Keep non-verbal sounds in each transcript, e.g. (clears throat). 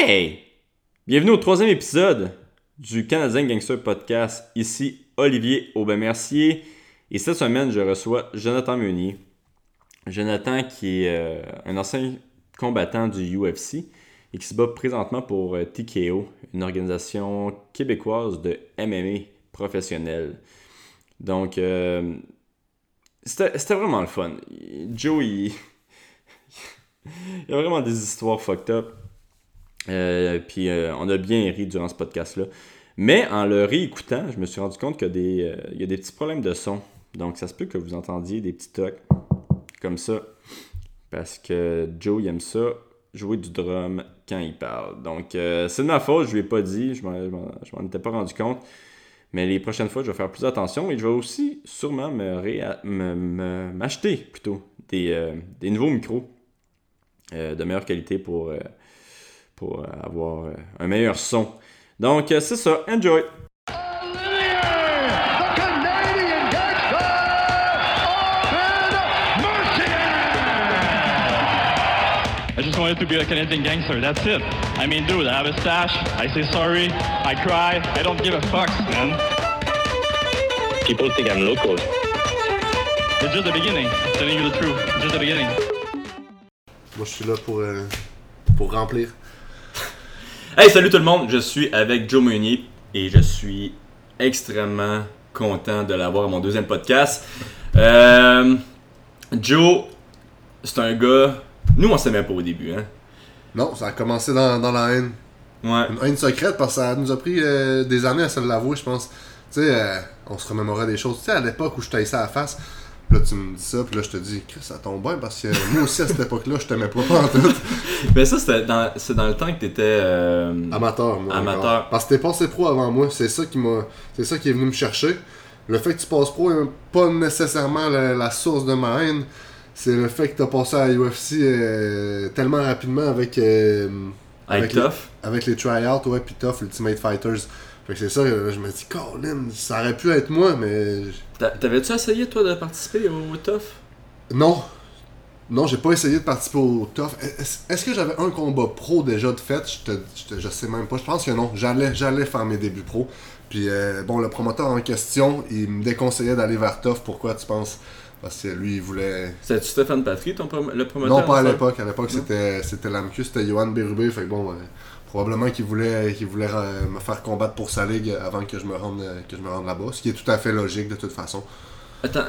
Hey! Bienvenue au troisième épisode du Canadien Gangster Podcast. Ici Olivier Aubin-Mercier. Et cette semaine, je reçois Jonathan Meunier. Jonathan qui est euh, un ancien combattant du UFC et qui se bat présentement pour euh, TKO, une organisation québécoise de MMA professionnel. Donc, euh, c'était vraiment le fun. Joe, il... (laughs) il y a vraiment des histoires fucked up. Euh, puis euh, on a bien ri durant ce podcast-là. Mais en le réécoutant, je me suis rendu compte qu'il y, a des, y a des petits problèmes de son. Donc ça se peut que vous entendiez des petits tocs comme ça. Parce que Joe, il aime ça, jouer du drum quand il parle. Donc c'est de ma faute, je lui ai pas dit, je m'en étais pas rendu compte. Mais les prochaines fois, je vais faire plus attention et je vais aussi sûrement me m'acheter plutôt des, des, nouveaux micros de meilleure qualité pour pour avoir euh, un meilleur son. Donc, euh, c'est ça. Enjoy! I just wanted to be a Canadian gangster. That's it. I mean, dude, I have a stash. I say sorry. I cry. I don't give a fuck, man. People think I'm local. It's just the beginning. Telling you the truth. It's just the beginning. Moi, je suis là pour, euh, pour remplir. Hey, salut tout le monde, je suis avec Joe Meunier et je suis extrêmement content de l'avoir à mon deuxième podcast. Euh, Joe, c'est un gars. Nous, on s'aimait pas au début, hein? Non, ça a commencé dans, dans la haine. Ouais. Une haine secrète parce que ça nous a pris euh, des années à se l'avouer, je pense. Tu sais, euh, on se remémorait des choses. Tu sais, à l'époque où je taillais ça à la face, Là, tu me dis ça, puis là, je te dis, Chris, ça tombe bien parce que moi aussi, à cette époque-là, je t'aimais pas, en tout. (laughs) Ben, ça, c'était dans, c'est dans le temps que t'étais. Euh... Amateur, moi. Amateur. encore. Parce que t'es passé pro avant moi. C'est ça qui m'a. C'est ça qui est venu me chercher. Le fait que tu passes pro n'est pas nécessairement la, la source de ma haine. C'est le fait que t'as passé à UFC euh, tellement rapidement avec. euh, Avec les- Tough. avec les tryouts, ouais, puis Tough, Ultimate Fighters. Fait que c'est ça, euh, je me dis, Colin, ça aurait pu être moi, mais. T'a- T'avais-tu essayé, toi, de participer au Tough? Non. Non, j'ai pas essayé de participer au Tough. Est-ce est-ce que j'avais un combat pro déjà de fait? Je, te, je, te- je sais même pas. Je pense que non. J'allais j'allais faire mes débuts pro. Puis, euh, bon, le promoteur en question, il me déconseillait d'aller vers Tough. Pourquoi tu penses? Parce que lui, il voulait. C'était-tu Stéphane Patry, ton prom- le promoteur Non, pas à l'époque. À l'époque, c'était c'était l'AMQ, c'était Johan Bérubé. Fait que bon, euh, probablement qu'il voulait, qu'il voulait euh, me faire combattre pour sa ligue avant que je me rende, que je me rende là-bas. Ce qui est tout à fait logique de toute façon. Attends,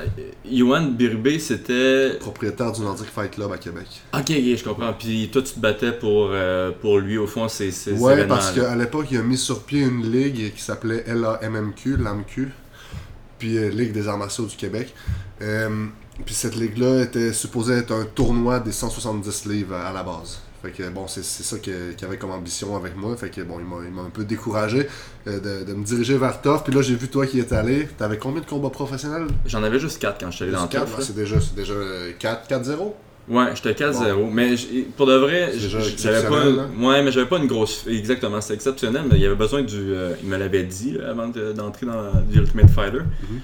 Johan Birubé, c'était. Propriétaire du Nordic Fight Club à Québec. Ok, ok, je comprends. Puis toi, tu te battais pour, euh, pour lui, au fond, ces, ces Ouais, parce qu'à l'époque, il a mis sur pied une ligue qui s'appelait LAMMQ, l'AMQ, puis euh, Ligue des arts martiaux du Québec. Euh, puis cette ligue-là était supposée être un tournoi des 170 livres à la base. Fait que bon, c'est ça qu'il avait comme ambition avec moi. Fait que bon, il m'a- un peu découragé euh, de, de me diriger vers Tough. Puis là, j'ai vu toi qui est allé. T'avais combien de combats professionnels? J'en avais juste 4 quand je suis allé dans ouais, là. C'est déjà, déjà euh, 4 4-0. Ouais, j'étais 4-0. Mais pour de vrai, j'avais pas. exceptionnel, hein? Ouais, mais j'avais pas une grosse. Exactement, c'est exceptionnel, mais il y avait besoin du. euh, il me l'avait dit là, avant de- d'entrer dans The Ultimate Fighter. Mhm.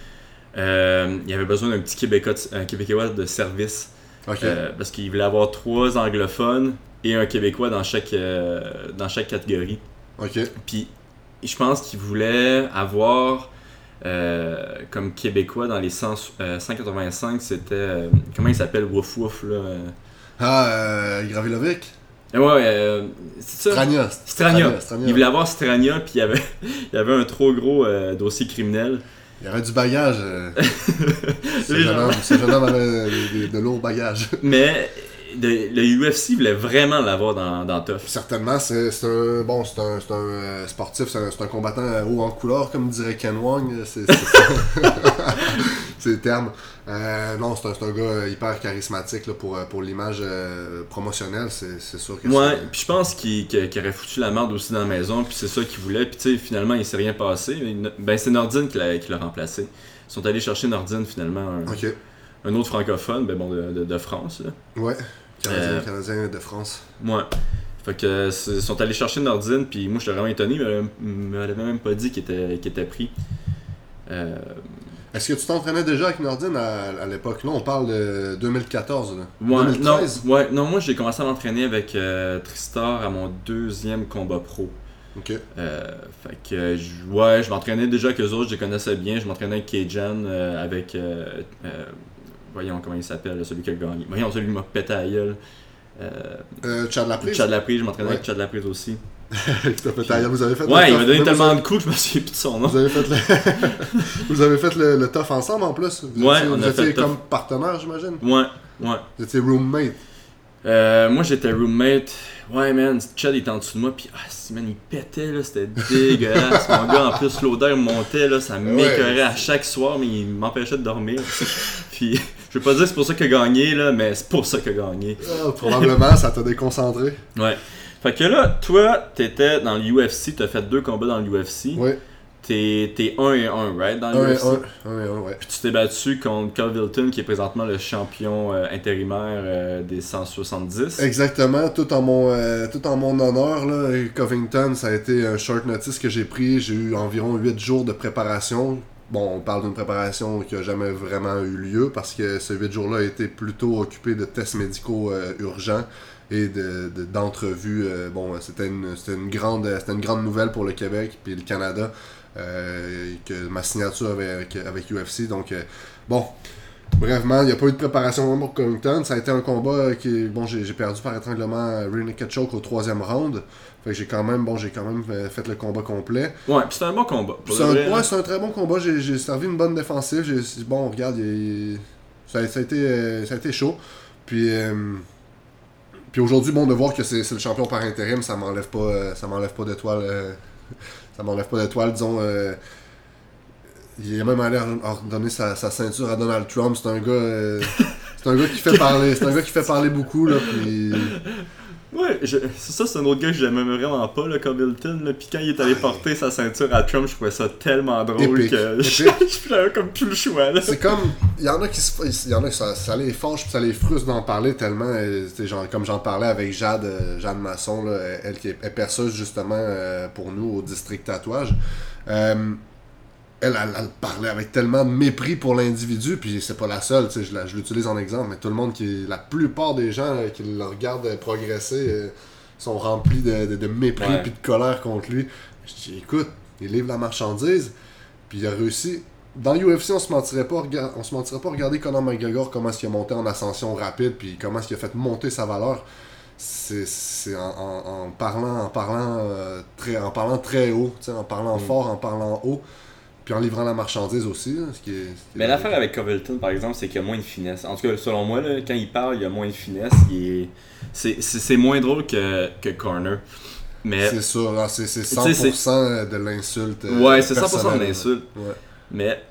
Euh, il y avait besoin d'un petit Québécois un Québécois de service. Euh, parce qu'il voulait avoir trois anglophones et un Québécois dans chaque, euh, dans chaque catégorie. ok. Puis je pense qu'il voulait avoir euh, comme Québécois dans les 100, euh, 185, c'était. euh, comment il s'appelle? Wouf Wouf là. Ah, euh, Gravilovic? Ouais, euh, c'est ça. Strania. Strania. Strania. Il voulait avoir Strania, puis il y avait, (laughs) il avait un trop gros dossier criminel. Il y avait du bagage. (laughs) ce, jeune homme, ce jeune homme avait des- des- de lourds bagages. Mais de- le UFC voulait vraiment l'avoir dans, dans Tough. Certainement, c'est un bon, c'est un, euh, sportif, c'est un, combattant euh, haut en couleur, comme dirait Ken Wong. euh, C'est (laughs) le terme. Euh, non, c'est un, gars hyper charismatique là, pour, pour l'image euh, promotionnelle, c'est sûr que Ouais, puis je pense qu'il aurait foutu la merde aussi dans la maison, puis c'est ça qu'il voulait. Puis tu sais, finalement, il s'est rien passé. Ben, c'est Nordine qui l'a qui l'a remplacé. Ils sont allés chercher Nordine, finalement, un, Ok, un autre francophone, ben bon, de, de- de France. Là. ouais. Canadien, Euh, Canadien de France. Ouais. Fait que ils sont allés chercher Nordine, puis moi j'étais vraiment étonné, mais il m'avait même pas dit qu'il était, était pris. Euh, Est-ce que tu t'entraînais déjà avec Nordine à, à l'époque? Là, on parle de 2014. Là. Ouais, 2013? non, ouais, non, moi j'ai commencé à m'entraîner avec euh, Tristar à mon deuxième combat pro. Ok. Euh, fait que, euh, je- ouais, je m'entraînais déjà avec eux autres, je les connaissais bien. Je m'entraînais avec Cajun, euh, avec. Voyons comment il s'appelle, celui qui a gagné. Voyons, celui qui m'a pété à la gueule. Euh, Euh, Chad Laprise? Chad Laprise, je m'entraînais Ouais. avec Chad Laprise aussi. (laughs) Vous avez fait Ouais, il m'a donné tellement avez- de coups, je me souviens plus de son nom. Vous avez fait le, (laughs) vous avez fait le, le tough ensemble en plus? Vous Ouais, étiez, on vous a étiez fait le tough. comme partenaire, j'imagine? Ouais, ouais. Vous étiez roommate. Euh, moi j'étais roommate. Ouais, man, Chad était en dessous de moi, puis ah, si, man, il pétait, là, c'était dégueulasse. Mon gars, en plus, l'odeur montait, là, ça m'écœurait à chaque soir, mais il m'empêchait de dormir. Puis, je veux pas dire que c'est pour ça qu'il a gagné, là, mais c'est pour ça qu'il a gagné. Ah, probablement, ça t'a déconcentré. Ouais. Fait que là, toi, t'étais dans l'UFC, t'as fait deux combats dans l'UFC. Oui. T'es, t'es 1 et 1, right, dans 1 et l'UFC. 1. 1 et 1, ouais. Puis tu t'es battu contre Covington, qui est présentement le champion euh, intérimaire euh, des 170. Exactement, tout en mon euh, tout en mon honneur là, Covington, ça a été un short notice que j'ai pris, j'ai eu environ 8 jours de préparation. Bon, on parle d'une préparation qui a jamais vraiment eu lieu parce que ce 8 jours-là a été plutôt occupé de tests médicaux euh, urgents et de, de- d'entrevues. euh, bon, c'était une, une grande une grande nouvelle pour le Québec puis le Canada euh, que ma signature avec, avec UFC. Donc, bon, Brèvement, il n'y a pas eu de préparation pour Covington. Ça a été un combat qui. Bon, j'ai perdu par étranglement Rear Naked Choke au troisième round. Fait que j'ai quand même, bon, j'ai quand même fait le combat complet. Ouais, puis c'était un bon combat. C'est un, ouais, là. c'est un très bon combat. J'ai j'ai servi une bonne défensive. J'ai- Bon, regarde, il- ça, a- ça a été, euh, ça a été chaud. Puis, euh, puis aujourd'hui, bon, de voir que c'est c'est le champion par intérim, ça m'enlève pas, euh, ça m'enlève pas d'étoile. euh, (laughs) ça m'enlève pas d'étoile, disons. il a même allé redonner sa, sa ceinture à Donald Trump. C'est un gars. c'est un gars qui fait (laughs) parler. C'est un gars qui fait parler beaucoup, là. Puis. Ouais, je- c'est ça, c'est un autre gars que j'aimais vraiment pas, le Covington. Là. Puis quand il est allé porter sa ceinture à Trump, je trouvais ça tellement drôle Épique, que (laughs) j'avais comme plus le choix. C'est comme. Il y en a qui se. Y en a qui ça, ça les fâche puis ça les frustre d'en parler tellement. euh, genre, comme j'en parlais avec Jade, euh, Jade Masson, là, elle qui est, est perceuse justement euh, pour nous au district tatouage. Euh, elle, elle, elle parlait avec tellement de mépris pour l'individu, puis c'est pas la seule, je, la- je l'utilise en exemple, mais tout le monde qui. La plupart des gens là, qui le regardent progresser euh, sont remplis de, de, de mépris Ouais. puis de colère contre lui. Je dis, écoute, il livre la marchandise, puis il a réussi. Dans l'UFC, on se mentirait pas, rega- on se mentirait pas regarder Conor McGregor comment est-ce qu'il a monté en ascension rapide, puis comment est-ce qu'il a fait monter sa valeur. C'est c'est en, en- en parlant, en parlant euh, très, en parlant très haut, en parlant Mm. fort, en parlant haut, puis en livrant la marchandise aussi. là, ce qui est- ce qui est- Mais l'affaire avec Covington, par exemple, c'est qu'il y a moins de finesse. En tout cas, selon moi, là, quand il parle, il y a moins de finesse. Est... c'est, moins drôle que, que Corner. Mais, C'est là, c'est c'est Tu sais, 100% de l'insulte. euh, ouais, c'est 100% de l'insulte. Ouais. Mais,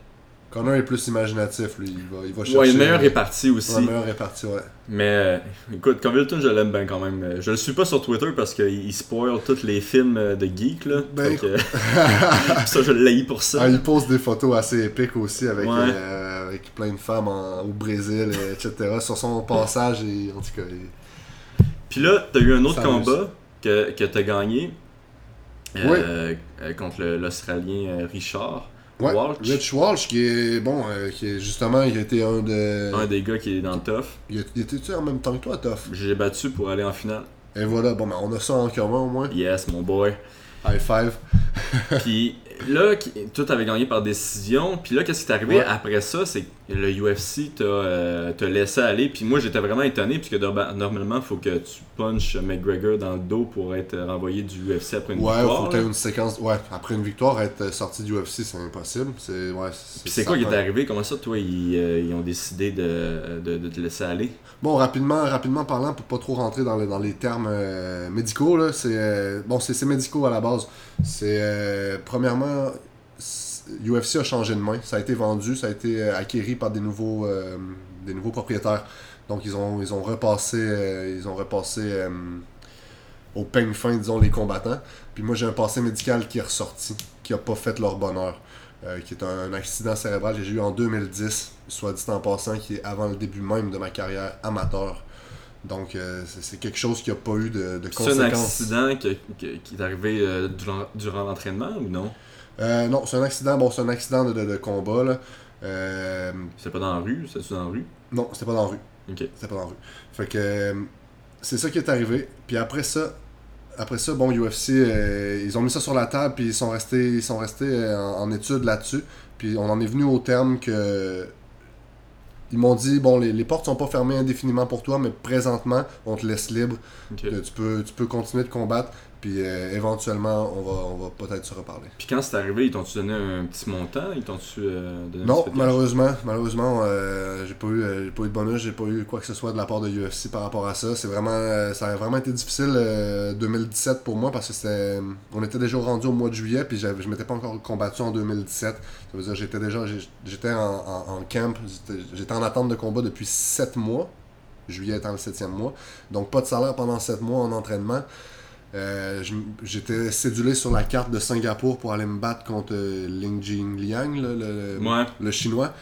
Connor est plus imaginatif, lui. Il va, il va chercher. ouais, une meilleure répartie aussi. Ouais, meilleure répartie, ouais. Mais euh, écoute, Covington, je l'aime bien quand même. Euh, Je le suis pas sur Twitter parce qu'il il spoil tous les films euh, de geek là. Ben, que- (laughs) ça, je l'haïs pour ça. Ah, il pose des photos assez épiques aussi avec, Ouais. euh, avec plein de femmes en- au Brésil, euh, etc. (laughs) Sur son passage, et, en tout cas, Puis là, t'as eu un autre Ça combat que, que t'as gagné euh, euh, contre le- l'Australien euh, Richard Ouais, Walsh. Rich Walsh, qui est, bon, euh, qui est justement, il a été un de... Un des gars qui est dans le tough. Il, était-tu en même temps que toi, Tough? J'ai battu pour aller en finale. Et voilà, bon, ben, on a ça en commun au moins. Yes, mon boy. High five. Puis là, tout avait gagné par décision. Puis là, qu'est-ce qui est arrivé Ouais. après ça? C'est le UFC t'a euh, laissé aller. Puis moi, j'étais vraiment étonné. Puisque norma- normalement, il faut que tu punches McGregor dans le dos pour être renvoyé du UFC après une Ouais, victoire. faut que une séquence. Ouais, après une victoire, être sorti du UFC, c'est impossible. C'est, ouais, Puis c'est quoi qui est arrivé? Comment ça, toi, ils, euh, ils ont décidé de, de, de te laisser aller? Bon, rapidement, rapidement parlant, pour pas trop rentrer dans, le- dans les termes euh, médicaux, là, c'est euh, bon, c'est médicaux à la base. C'est euh, premièrement, UFC a changé de main. Ça a été vendu, ça a été euh, acquéri par des nouveaux, euh, des nouveaux propriétaires. Donc ils ont, ils ont repassé, euh, ils ont repassé euh, au peigne fin, disons, les combattants. Puis moi, j'ai un passé médical qui est ressorti, qui a pas fait leur bonheur. qui est un, accident cérébral que j'ai eu en 2010, soit dit en passant, qui est avant le début même de ma carrière amateur. Donc, euh, c'est quelque chose qui n'a pas eu de, de C'est un conséquences. accident qui est arrivé euh, durant, durant l'entraînement ou non? Euh, non, c'est un accident. Bon, c'est un accident de, de- de combat. Là. Euh, C'est pas dans la rue, c'est dans la rue? non, c'était pas dans la rue. Ok. C'était pas dans la rue. Fait que euh, c'est ça qui est arrivé. Puis après ça, après ça, bon, UFC, euh, ils ont mis ça sur la table, puis ils sont restés, ils sont restés en, en étude là-dessus. Puis on en est venu au terme que. Ils m'ont dit, bon, les, les portes sont pas fermées indéfiniment pour toi, mais présentement, on te laisse libre. Tu, peux, tu peux continuer de combattre, puis euh, éventuellement, on va, on va peut-être se reparler. Puis quand c'est arrivé, ils t'ont-tu donné un petit montant? Ils t'ont-tu euh, donné Non, malheureusement, malheureusement, euh, j'ai pas eu, j'ai pas eu de bonus, j'ai pas eu quoi que ce soit de la part de UFC par rapport à ça. C'est vraiment, ça a vraiment été difficile euh, 2017 pour moi parce que c'était, on était déjà rendu au mois de juillet puis je m'étais pas encore combattu en 2017. Ça veut dire j'étais déjà, j'étais en, en, en camp, j'étais, en attente de combat depuis 7 mois, juillet étant le 7e mois, donc pas de salaire pendant 7 mois en entraînement. Euh, J'étais cédulé sur la carte de Singapour pour aller me battre contre euh, Ling Jing Liang, là, le, le- Ouais. le chinois.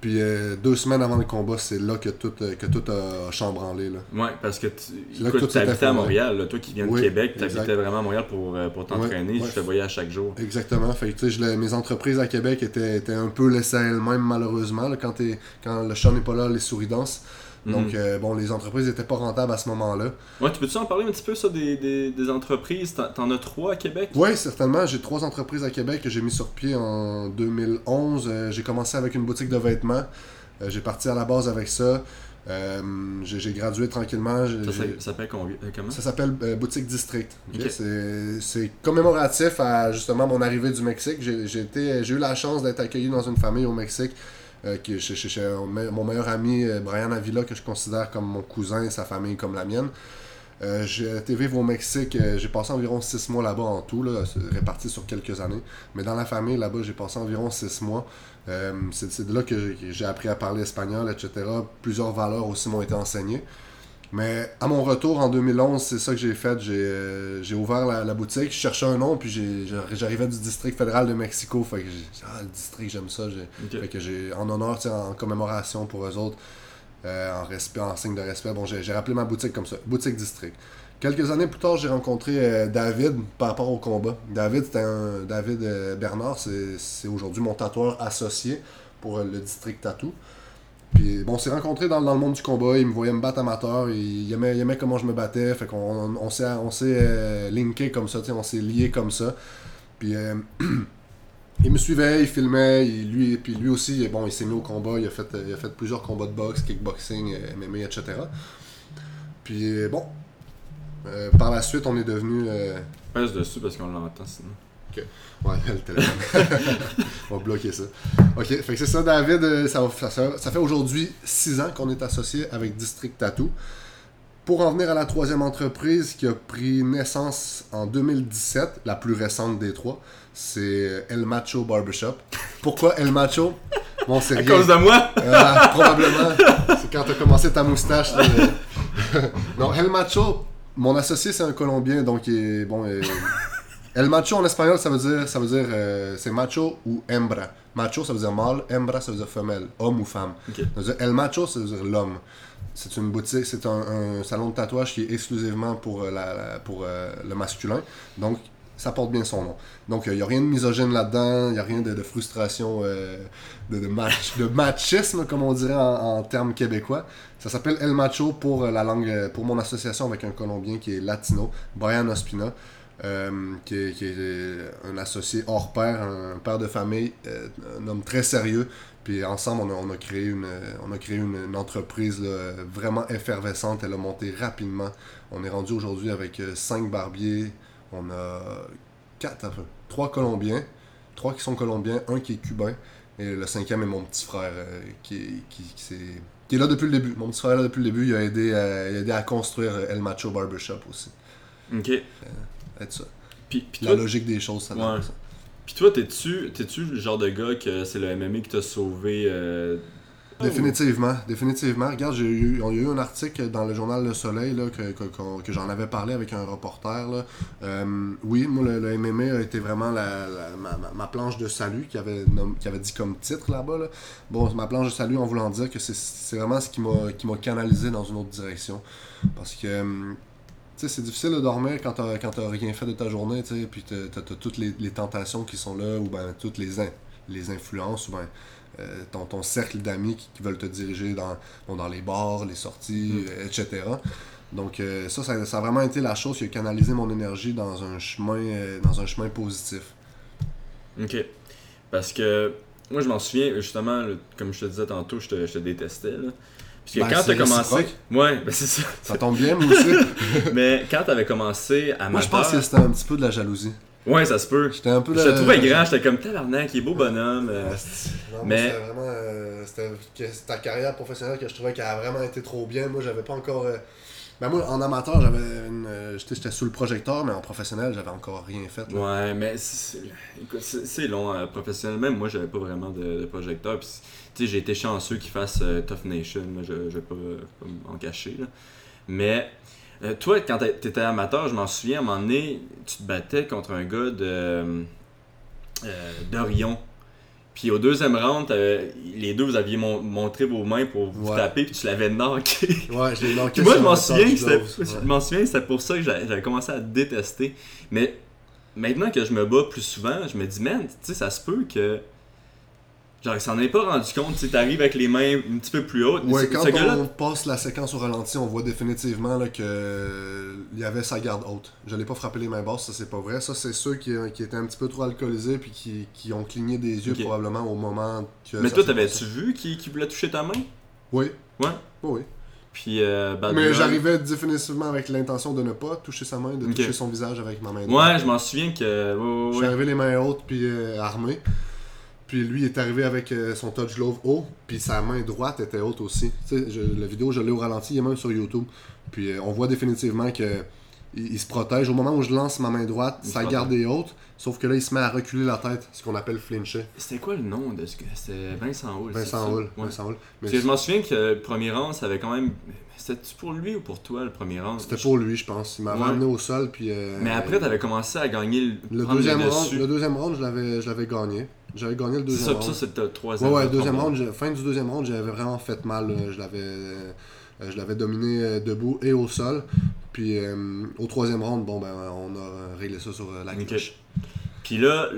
Puis euh, deux semaines avant le combat, c'est là que tout, que tout a chambranlé. Là. Ouais, parce que tu là que écoute, t'habitais à. Montréal, là. toi qui viens de Oui, Québec, exact. t'habitais vraiment à Montréal pour, pour t'entraîner, Ouais, je te voyais à chaque jour. Exactement. Fait que, tu je mes entreprises à Québec étaient, étaient un peu laissées à elles-mêmes, malheureusement. là, quand, quand le chat n'est pas là, les souris dansent. Donc, Mhm. euh, bon, les entreprises n'étaient pas rentables à ce moment-là. Ouais, tu peux-tu en parler un petit peu ça des, des, des entreprises? T'en- as trois à Québec? Oui, certainement. J'ai trois entreprises à Québec que j'ai mis sur pied en 2011. Euh, j'ai commencé avec une boutique de vêtements. Euh, j'ai parti à la base avec ça. J'ai gradué tranquillement. Ça, s'appelle comment? Ça s'appelle Boutique District. C'est- commémoratif à justement mon arrivée du Mexique. J'ai eu la chance d'être accueilli dans une famille au Mexique. Euh, chez mon me- mon meilleur ami euh, Brian Avila, que je considère comme mon cousin et sa famille comme la mienne. Euh, j'ai été vivre au Mexique, j'ai passé environ six mois là-bas en tout, là, réparti sur quelques années. Mais dans la famille, là-bas, j'ai passé environ six mois. C'est de là que que j'ai appris à parler espagnol, etc. Plusieurs valeurs aussi m'ont été enseignées. Mais à mon retour en 2011, c'est ça que j'ai fait. J'ai euh, j'ai ouvert la, la boutique, je cherchais un nom, puis j'arrivais du district fédéral de Mexico. Fait que j'ai dit, ah, le district, j'aime ça. Fait que j'ai, en honneur, en commémoration pour eux autres, euh, en respect, en signe de respect, bon, j'ai rappelé ma boutique comme ça, boutique district. Quelques années plus tard, j'ai rencontré euh, David par rapport au combat. David, c'était un David Bernard, c'est c'est aujourd'hui mon tatoueur associé pour le district tattoo. Puis bon, on s'est rencontrés dans, dans le monde du combat, il me voyait me battre amateur, il, il aimait, aimait comment je me battais, fait qu'on on, s'est on s'est euh, linké comme ça, on s'est lié comme ça. Puis euh, (clears throat) il me suivait, il filmait, il- lui, puis lui aussi, bon, il s'est mis au combat, il a fait, il a fait plusieurs combats de boxe, kickboxing, euh, MMA, etc. Puis bon, par la suite, on est devenu... Pèse dessus parce qu'on l'entend sinon. Ouais, (laughs) le téléphone. (laughs) On va bloquer ça. Ok, fait que c'est ça, David. euh, Ça, va- ça, ça fait aujourd'hui 6 ans qu'on est associé avec District Tattoo. Pour en venir à la troisième entreprise qui a pris naissance en 2017, la plus récente des trois, c'est El Macho Barbershop. Pourquoi El Macho? Bon, c'est À cause de moi? Ah, probablement. C'est quand t'as commencé ta moustache. (laughs) non, El Macho, mon associé, c'est un Colombien, donc il est, bon. il est- El Macho en espagnol, ça veut dire, ça veut dire, euh, c'est macho ou hembra. Macho, ça veut dire mâle, hembra, ça veut dire femelle, homme ou femme. Ça veut dire El Macho, ça veut dire l'homme. C'est une boutique, c'est un, un salon de tatouage qui est exclusivement pour, euh, la, la- pour euh, le masculin. Donc, ça porte bien son nom. Donc, il n'y a rien de misogyne là-dedans, il n'y a rien de, de frustration, euh, de, de, match, de machisme, comme on dirait en, en termes québécois. Ça s'appelle El Macho pour euh, la langue, euh, pour mon association avec un Colombien qui est latino, Brian Ospina. Euh, qui, est, qui est, un associé hors pair, un père de famille, euh, un homme très sérieux. Puis ensemble, on a, on a créé une, on a créé une, une entreprise là, vraiment effervescente. Elle a monté rapidement. On est rendu aujourd'hui avec euh, cinq barbiers. On a quatre, enfin, trois Colombiens, trois qui sont Colombiens, un qui est cubain, et le cinquième est mon petit frère euh, qui, est- qui, qui, s'est- qui est là depuis le début. Mon petit frère est là depuis le début. Il a aidé, à, il a aidé à construire El Macho Barbershop aussi. Ok. Ça. Puis, puis La toi, logique des choses, ça Ouais. ça. puis toi, t'es-tu t'es-tu le genre de gars que c'est le MMA qui t'a sauvé euh, Définitivement, définitivement. Regarde, j'ai eu, on a eu un article dans le journal Le Soleil là, que, que, j'en avais parlé avec un reporter. Là. Euh, oui, moi, le, le MMA a été vraiment la, la- ma, planche de salut qui avait, qui avait dit comme titre là-bas. Là. Bon, ma planche de salut en voulant dire que c'est, c'est vraiment ce qui m'a, qui m'a canalisé dans une autre direction. Parce que, hum, c'est difficile de dormir quand t'as, quand t'as rien fait de ta journée, tu sais, puis t'as, t'as- t'as toutes les, les tentations qui sont là, ou ben toutes les, in- les influences, ou ben euh, ton, ton cercle d'amis qui, qui veulent te diriger dans, bon, dans les bars, les sorties, euh, etc. Donc euh, ça, ça, ça a vraiment été la chose qui a canalisé mon énergie dans un chemin, euh, dans un chemin positif. Ok. Parce que moi, je m'en souviens, justement, comme je te disais tantôt, je te, je te détestais. Là. Parce que Ben, quand t'as commencé. Ouais, ben c'est ça. Ça tombe bien, moi aussi. (laughs) Mais quand t'avais commencé à moi, je pense que c'était un petit peu de la jalousie. Ouais, ça se peut. J'étais un peu Je te trouvais grand, j'étais comme tabarnak, il est beau bonhomme. euh. Non, Mais- c'était vraiment. euh, c'était ta carrière professionnelle que je trouvais qu'elle a vraiment été trop bien. Moi, j'avais pas encore. euh, Ben, moi, en amateur, j'avais une. euh, J'étais sous le projecteur, mais en professionnel, j'avais encore rien fait. là. Ouais, mais c'est long, euh, professionnel. Même moi, j'avais pas vraiment de, projecteur. Puis, j'ai été chanceux qu'ils fassent euh, Tough Nation. Moi, je, je vais pas, m'en cacher. Là. Mais toi, quand t'étais amateur, je m'en souviens, à un moment donné, tu te battais contre un gars de d'Orion. Puis au deuxième round, t'avais- les deux, vous aviez mon- montré vos mains pour vous Ouais. taper, puis tu l'avais knocké. Ouais, je l'ai. Puis moi, je m'en souviens, ouais. m'en souviens, c'était pour ça que j'avais commencé à te détester. Mais maintenant que je me bats plus souvent, je me dis, man, tu sais, ça se peut que. Genre, il s'en est pas rendu compte, tu t'arrives avec les mains un petit peu plus hautes. Ouais, quand on passe la séquence au ralenti, on voit définitivement là, que euh, il y avait sa garde haute. Je l'ai pas frappé les mains basses, ça c'est pas vrai. Ça c'est ceux qui, qui étaient un petit peu trop alcoolisés puis qui, qui ont cligné des yeux probablement au moment que. Mais toi, t'avais-tu vu qu'il qu'il voulait toucher ta main? Oui. Ouais. Oui. Puis, euh, Mais j'arrivais définitivement avec l'intention de ne pas toucher sa main, de toucher son visage avec ma main Ouais, droite. je m'en souviens que. ouais, ouais, Je suis ouais. arrivé les mains hautes puis euh, armé. Puis lui est arrivé avec euh, son touch glove haut, puis sa main droite était haute aussi. Tu sais, je- la vidéo, je l'ai au ralenti, il est même sur YouTube. Puis euh, on voit définitivement que il, il se protège. Au moment où je lance ma main droite, Il sa garde est haute, sauf que là, il se met à reculer la tête, ce qu'on appelle flincher. C'était quoi le nom de ce gars C'était Vincent c'est Vincent. Ouais. Vincent Hull. Mais que je m'en souviens que le premier round, ça avait quand même. C'était-tu pour lui ou pour toi le premier round C'était pour lui, je pense. Il m'a Ouais. ramené au sol, puis... euh, Mais après, t'avais commencé à gagner le, deuxième, round, le deuxième round, je l'avais gagné. J'avais gagné le deuxième ça, round. ça, c'était le Ouais, troisième ouais, round. deuxième round, fin du deuxième round, j'avais vraiment fait mal. là. Je l'avais, euh, je l'avais dominé euh, debout et au sol. Puis euh, au troisième round, bon, ben, on a réglé ça sur euh, la Ok. cloche. Puis là,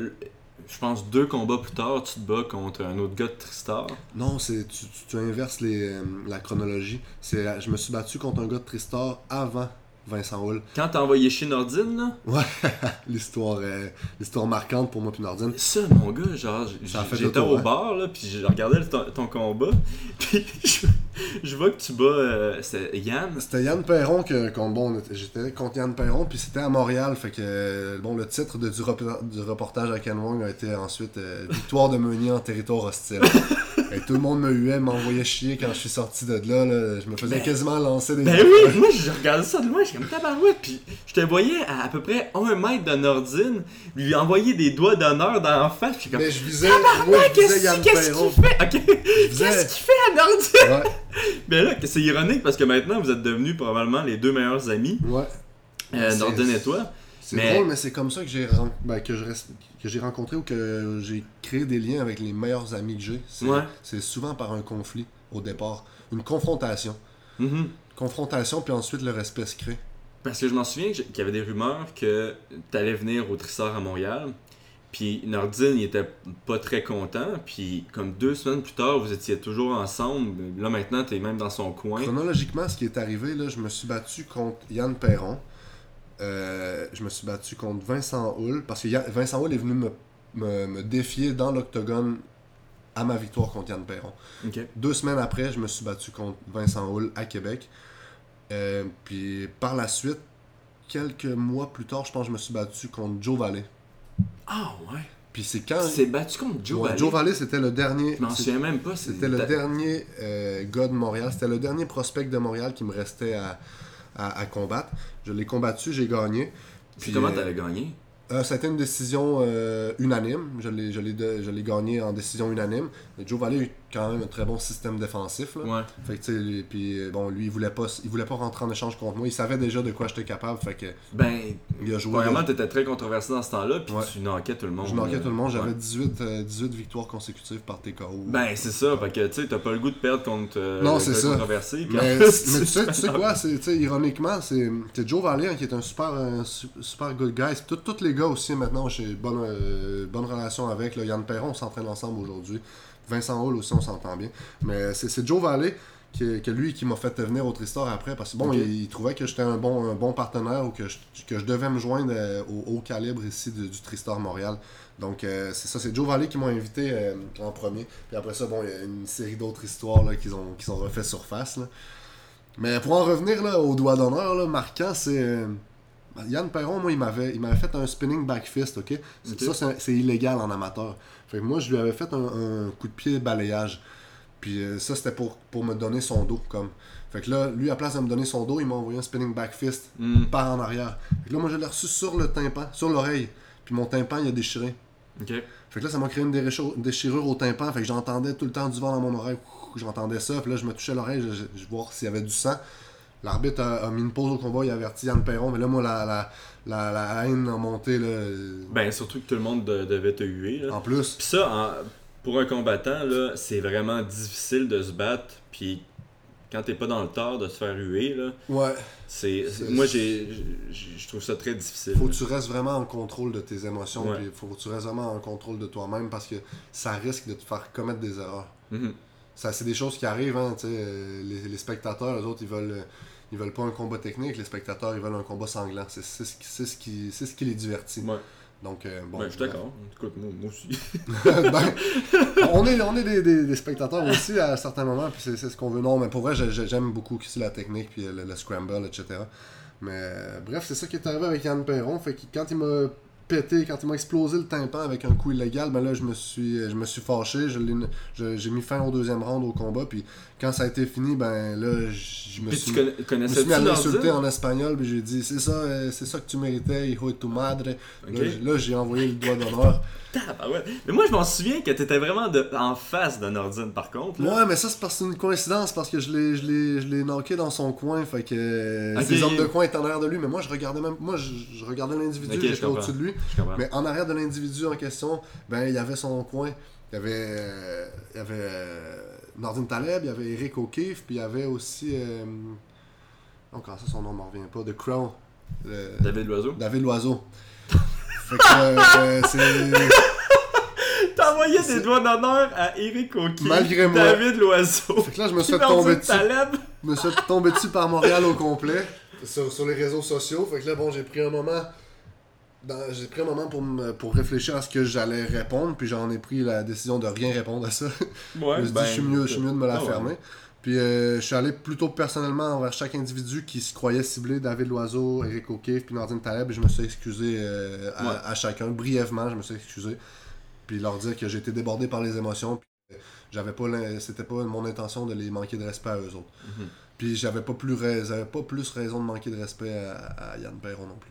je pense deux combats plus tard, tu te bats contre un autre gars de Tristar. Non, c'est, tu, tu- tu inverses les, euh, la chronologie. C'est, euh, je me suis battu contre un gars de Tristar avant Vincent Hull. Quand t'as envoyé chez Nordine, là, Ouais, (laughs) l'histoire, euh, l'histoire marquante pour moi puis Nordine. ça, mon gars, genre, j'étais au hein. bar, là, puis je regardais le- ton, ton combat, (laughs) puis je, je vois que tu bats, euh, c'était Yann. C'était Yann Perron que, bon, j'étais contre Yann Perron, puis c'était à Montréal, fait que bon, le titre de, du, repor- du reportage à Ken Wong a été ensuite euh, Victoire de Meunier en territoire hostile. (laughs) Et tout le monde me huait, m'envoyait chier quand je suis sorti de là, là. je me faisais quasiment lancer des Ben oui, moi je regardais ça de loin, j'étais comme tabarouette, puis je te voyais à à peu près un mètre de Nordine, lui envoyer des doigts d'honneur dans la face, puis comme Mais je visais, je visais Qu'est-ce qu'il fait? Ok. Je visais- Qu'est-ce qu'il fait à Nordine? Ouais, (laughs) Ben là, c'est ironique parce que maintenant vous êtes devenus probablement les deux meilleurs amis, ouais. euh, Nordine et toi. C'est Mais- drôle, mais c'est comme ça que j'ai ren- ben, que je reste- que j'ai rencontré ou que j'ai créé des liens avec les meilleurs amis que j'ai. C'est Ouais. c'est souvent par un conflit au départ, une confrontation. Mhm. Confrontation, puis ensuite le respect se crée. Parce que je m'en souviens qu'il y avait des rumeurs que t'allais venir au Trissard à Montréal. Puis Nordine, il était pas très content. Puis comme deux semaines plus tard, vous étiez toujours ensemble. Là maintenant, t'es même dans son coin. Chronologiquement, ce qui est arrivé, là, je me suis battu contre Yann Perron. Euh, je me suis battu contre Vincent Hull, parce que Vincent Hull est venu me, me- me défier dans l'octogone à ma victoire contre Yann Perron. Deux semaines après, je me suis battu contre Vincent Hull à Québec. Euh, puis par la suite, quelques mois plus tard, je pense que je me suis battu contre Joe Valley. Ah ouais. Puis c'est quand. C'est battu contre Joe Ouais, Valley. Joe Valley, c'était le dernier. Je m'en souviens même pas. C'était le dernier euh, gars de Montréal. C'était le dernier prospect de Montréal qui me restait à, à- à combattre. Je l'ai combattu, j'ai gagné. Puis comment euh, t'avais gagné? Euh, ça a été une décision euh, unanime. Je l'ai, je, l'ai de- je l'ai gagné en décision unanime. Joe Valley quand même un très bon système défensif. Là. Ouais. Fait que, puis, euh, bon, lui, il voulait, pas, il voulait pas rentrer en échange contre moi. Il savait déjà de quoi j'étais capable. Fait que, Ben, il a joué. premièrement, t'étais très controversé dans ce temps-là. Puis Ouais. tu knockais tout le monde. je là. tout le monde. J'avais Ouais. 18, euh, 18 victoires consécutives par TKO. Ben, c'est ça. Fait que tu sais, t'as pas le goût de perdre contre euh, Non, c'est ça. controversé. Mais, tu, sais, tu sais quoi, c'est, ironiquement, c'est, Joe Valley hein, qui est un super, un super good guy. Tout- Tous les gars aussi maintenant, j'ai bonne, euh, bonne relation avec. Là. Yann Perron, on s'entraîne ensemble aujourd'hui. Vincent Hall aussi, on s'entend bien. Mais c'est Joe Valley qui, que lui qui m'a fait venir au Tristar après parce que bon, il, il trouvait que j'étais un bon, un bon partenaire ou que je, que je devais me joindre euh, au haut calibre ici du, du Tristar Montréal. Donc euh, c'est ça, c'est Joe Valley qui m'a invité euh, en premier. Puis après ça, bon, il y a une série d'autres histoires là, qui, ont, qui sont refait surface. Là. Mais pour en revenir là, au doigt d'honneur, marquant, c'est. Euh, Yann Perron, moi, il m'avait, il m'avait fait un spinning back fist, ok? Ça, c'est, illégal en amateur. Fait que moi, je lui avais fait un, un coup de pied balayage. Puis euh, ça, c'était pour, pour me donner son dos, comme. Fait que là, lui, à place de me donner son dos, il m'a envoyé un spinning back fist Hmm, par en arrière. Fait que là, moi, je l'ai reçu sur le tympan, sur l'oreille. Puis mon tympan, il a déchiré. Fait que là, ça m'a créé une déchirure, au tympan. Fait que j'entendais tout le temps du vent dans mon oreille. J'entendais ça. Puis là, je me touchais l'oreille. Je, je, je vois s'il y avait du sang. L'arbitre a, a mis une pause au combat. Il a averti Yann Perron. Mais là, moi, la, la, la, la haine a monté. Là, Ben, surtout que tout le monde de- devait te huer. Là. en plus. Puis ça, en- pour un combattant, c'est vraiment difficile de se battre. Puis quand t'es pas dans le tort de se faire huer, là, Ouais. c'est, moi, j'ai, je trouve ça très difficile. Faut que tu restes vraiment en contrôle de tes émotions. Ouais. Puis faut que tu restes vraiment en contrôle de toi-même parce que ça risque de te faire commettre des erreurs. Mhm. Ça, c'est des choses qui arrivent, hein, euh, les, les spectateurs, eux autres, ils veulent, euh, ils veulent pas un combat technique, les spectateurs, ils veulent un combat sanglant. C'est ce, ce, qui, ce qui les divertit. Ouais. Donc, euh, bon. Ben, je suis d'accord. Écoute, moi, moi aussi. (laughs) Ben, on est, on est des, des- des spectateurs aussi à certains moments, puis c'est ce qu'on veut. Non, mais pour vrai, j'ai- j'ai- j'aime beaucoup aussi la technique, puis le, le scramble, etc. Mais euh, bref, c'est ça qui est arrivé avec Yann Perron. Fait que quand il m'a pété, quand il m'a explosé le tympan avec un coup illégal, ben là, je me suis, je me suis fâché. J'ai mis fin au deuxième round au combat, puis quand ça a été fini, ben là, je me suis. tu me mis à l'insulter en espagnol, puis j'ai dit c'est ça, euh, c'est ça que tu méritais, hijo de tu madre. Ok. Là, j'ai envoyé le doigt d'honneur. (laughs) Mais moi, je m'en souviens que t'étais vraiment de, en face de Nordine, par contre. Là. Ouais, mais ça, c'est parce une coïncidence, parce que je l'ai, je je l'ai knocké dans son coin, fait que euh, Ok. ses hommes de coin étaient en arrière de lui, mais moi, je regardais même, moi, je, je regardais l'individu, Ok, je j'étais au-dessus de lui, mais en arrière de l'individu en question, ben, il y avait son coin, il y avait, euh, il y avait euh, Nordin Taleb, il y avait Eric O'Keefe, puis il y avait aussi, euh, oh, comment ça, son nom m'en revient pas, The Crow, le- David Loiseau. David Loiseau. (laughs) fait que, euh, c'est... T'as envoyé C'est- des doigts d'honneur à Eric O'Keefe, Malgré moi. David Loiseau. Fait que là, je me suis Nordine dessus. Taleb. Je me suis tombé dessus par Montréal au complet sur, sur les réseaux sociaux. Fait que là, bon, j'ai pris un moment. Dans- J'ai pris un moment pour, me- pour réfléchir à ce que j'allais répondre, puis j'en ai pris la décision de rien répondre à ça. Ouais, je me suis ben, dit, je suis mieux, je suis mieux de me la ah ouais. fermer. Puis euh, je suis allé plutôt personnellement envers chaque individu qui se croyait ciblé, David Loiseau, Eric O'Keefe, puis Nordine Taleb, et je me suis excusé euh, à, Ouais. à chacun, brièvement, je me suis excusé. Puis leur dire que j'ai été débordé par les émotions, puis j'avais pas c'était pas mon intention de les manquer de respect à eux autres. Mhm. Puis j'avais pas plus j'avais pas plus raison de manquer de respect à, à Yann Perron non plus.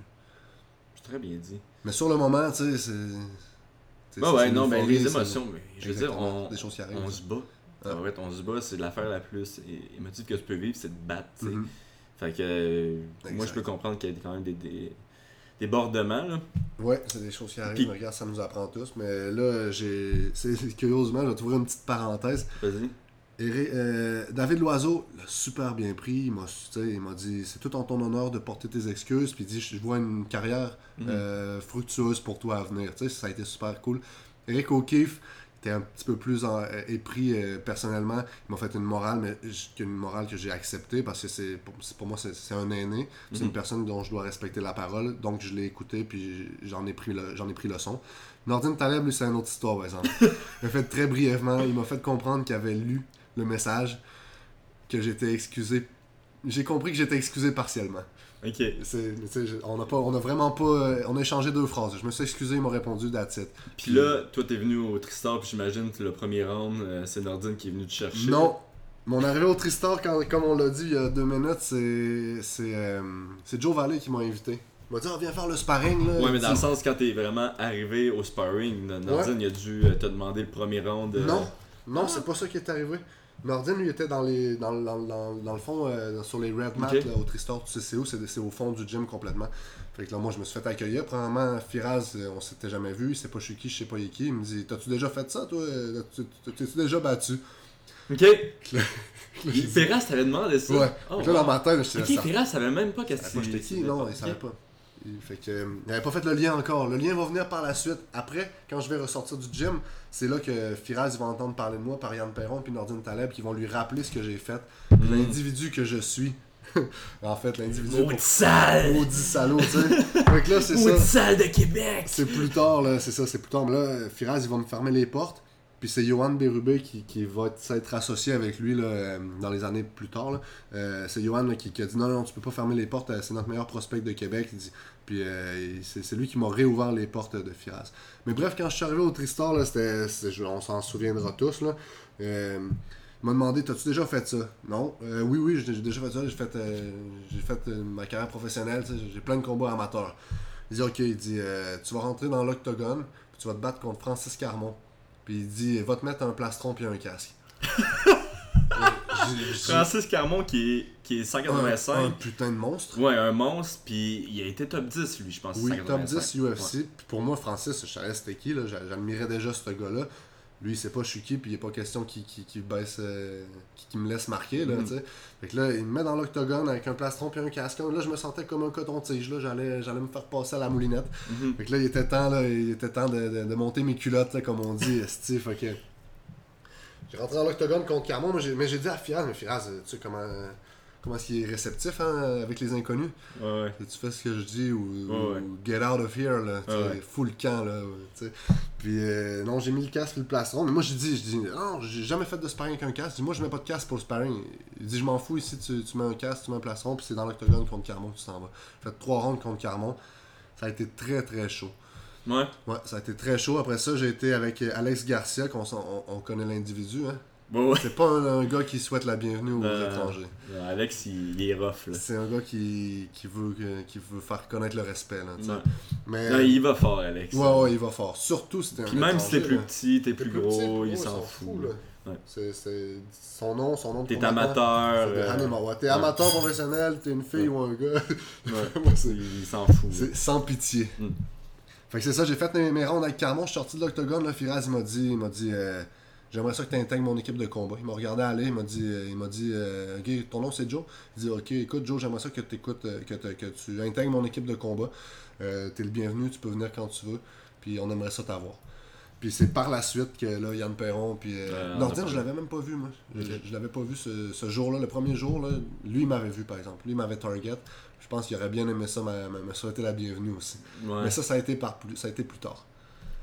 Très bien dit. Mais sur le moment, tu sais, c'est. Bah ouais, non, ben les émotions, mais je veux dire, on, des choses qui arrivent. on se bat. Ah. En fait, on se bat, c'est l'affaire la plus émotive que tu peux vivre, c'est de battre, tu sais. Mhm. Fait que euh, moi, je peux comprendre qu'il y a quand même des, des débordements, là. Ouais, c'est des choses qui arrivent, Puis- regarde, ça nous apprend tous. Mais là, j'ai. C'est curieusement, je vais t'ouvrir une petite parenthèse. Vas-y. Euh, David Loiseau l'a super bien pris. Il m'a, dit c'est tout en ton honneur de porter tes excuses. Puis il dit je vois une carrière Mhm. euh, fructueuse pour toi à venir. Ça a été super cool. Eric O'Keefe était un petit peu plus en- euh, épris euh, personnellement. Il m'a fait une morale, mais une morale que j'ai acceptée parce que c'est pour, moi c'est, un aîné. C'est Mhm. une personne dont je dois respecter la parole. Donc je l'ai écouté puis j'en ai pris le, j'en ai pris le son. Nordin Taleb, lui, c'est une autre histoire, par exemple. (laughs) il m'a fait très brièvement. Il m'a fait comprendre qu'il avait lu le message, que j'étais excusé. J'ai compris que j'étais excusé partiellement. Ok. On a pas, on a vraiment pas, euh, on a échangé deux phrases. Je me suis excusé, il m'a répondu, that's it. Puis là, toi, t'es venu au Tristar, puis j'imagine que le premier round, euh, c'est Nordine qui est venu te chercher. Non. Mon arrivée au Tristar, quand, comme on l'a dit il y a deux minutes, c'est, c'est, euh, c'est Joe Valley qui m'a invité. Il m'a dit, Ah, viens faire le sparring. Là. Ouais, mais dans le sens, quand t'es vraiment arrivé au sparring, Nordine, il a dû euh, te demander le premier round. euh, Non, non, c'est pas ça qui est arrivé. Nordin, lui, était dans, les, dans, dans, dans, dans le fond, euh, sur les red mats, là, au Tristar, tu sais c'est où, c'est c'est au fond du gym complètement. Fait que là, moi, je me suis fait accueillir. Premièrement, Firaz, euh, on s'était jamais vu, il sait pas je suis qui, je sais pas il est qui. Il me dit, t'as-tu déjà fait ça, toi? Euh, T'es-tu déjà battu? Ok. Ferras (laughs) t'avait demandé ça. Ouais. Oh, que là, dans wow. ma tête, je Ok, Ferras savait même pas qu'est-ce savait pas j'étais qui? Non, il savait pas. Il fait que, euh, il avait pas fait le lien encore. Le lien va venir par la suite. Après, quand je vais ressortir du gym, c'est là que Firaz va entendre parler de moi par Yann Perron puis Nordine Taleb qui vont lui rappeler ce que j'ai fait. Mm. L'individu que je suis. (laughs) en fait, l'individu. Maudit sale! Maudit salaud, tu sais. fait que là, c'est ça. Sale de Québec! C'est plus tard, là, c'est ça, c'est plus tard. Mais là, Firaz, il va me fermer les portes. Puis c'est Johan Bérubé qui, qui va être- s'être associé avec lui là, euh, dans les années plus tard. Euh, c'est Johan là, qui, qui a dit non, non, tu peux pas fermer les portes, euh, c'est notre meilleur prospect de Québec. Il dit. Puis euh, c'est lui qui m'a réouvert les portes de Firaz. Mais bref, quand je suis arrivé au Tristar, là, on s'en souviendra tous. Là, euh, il m'a demandé T'as-tu déjà fait ça? Non. Euh, oui, oui, j'ai déjà fait ça. J'ai fait, fait ma carrière professionnelle. J'ai plein de combats amateurs. Il dit Ok, il dit Tu vas rentrer dans l'octogone, puis tu vas te battre contre Francis Carmon. Puis il dit Va te mettre un plastron puis un casque. (laughs) (laughs) Francis Carmon qui est, qui est un, 185. un putain de monstre. Ouais, un monstre, puis il a été top 10, lui, je pense. Oui, top 185. 10 UFC. Puis pour moi, Francis, je savais c'était qui. là, j'a- J'admirais déjà ce gars-là. Lui, il sait pas je suis qui, puis il n'est pas question qu'il qu'il baisse, euh, me laisse marquer. Là, Mhm. tu sais. Fait que là, il me met dans l'octogone avec un plastron puis un casque. Là, je me sentais comme un coton-tige. là, J'allais j'allais me faire passer à la moulinette. Mhm. Fait que là, il était temps, là, il était temps de, de- de monter mes culottes, là, comme on dit. (laughs) Fait que j'ai rentré dans l'octogone contre Carmon, mais j'ai- dit à Firaz, mais Firaz, tu sais comment, comment est-ce qu'il est réceptif hein, avec les inconnus? Ouais, ouais. Et tu fais ce que je dis ou, Ouais, ouais. ou get out of here, là, full camp, là. Puis euh, non, j'ai mis le casque et le plastron, mais moi j'ai dit, je dis, non, j'ai jamais fait de sparring avec un casque. Dis, moi je mets pas de casque pour le sparring. Il dit, je m'en fous ici, tu, tu mets un casque, tu mets un plastron, puis c'est dans l'octogone contre Carmon tu t'en vas. J'ai fait trois rounds contre Carmon. Ça a été très très chaud. Ouais. Ouais, ça a été très chaud. Après ça, j'ai été avec Alex Garcia, qu'on on, on connaît l'individu. Hein. Ouais, ouais. C'est pas un, un gars qui souhaite la bienvenue aux Euh, étrangers. Alex, il, il est rough, là. C'est un gars qui, qui, veut, qui veut faire connaître le respect. Là. Ouais. Mais, Non, il va fort, Alex. ouais, ouais, il va fort. Surtout si t'es un Puis même si t'es plus petit, t'es plus gros, il s'en fout. là. Ouais. C'est, c'est son nom, son nom T'es amateur. euh, T'es amateur professionnel, t'es une fille ou un gars. ouais. (laughs) Moi, c'est- il il s'en fout. C'est sans pitié. Mm. Fait que c'est ça, j'ai fait mes, mes rounds avec Carmon, je suis sorti de l'octogone, là, Firaz il m'a dit, il m'a dit euh, j'aimerais ça que tu intègres mon équipe de combat. Il m'a regardé aller, il m'a dit, euh, il m'a dit euh, OK, ton nom c'est Joe? Il dit OK, écoute Joe, j'aimerais ça que, t'écoutes, euh, que, tu intègres mon équipe de combat. Euh, T'es le bienvenu, tu peux venir quand tu veux. Puis on aimerait ça t'avoir. Puis c'est par la suite que là, Yann Perron, puis euh, parlé. je l'avais même pas vu, moi. Je, je l'avais pas vu ce, ce jour-là, le premier jour, là. Lui, il m'avait vu, par exemple. Lui, il m'avait target. Je pense qu'il aurait bien aimé ça, me, souhaiter la bienvenue aussi. Ouais. Mais ça, ça a été, par plus, ça a été plus tard.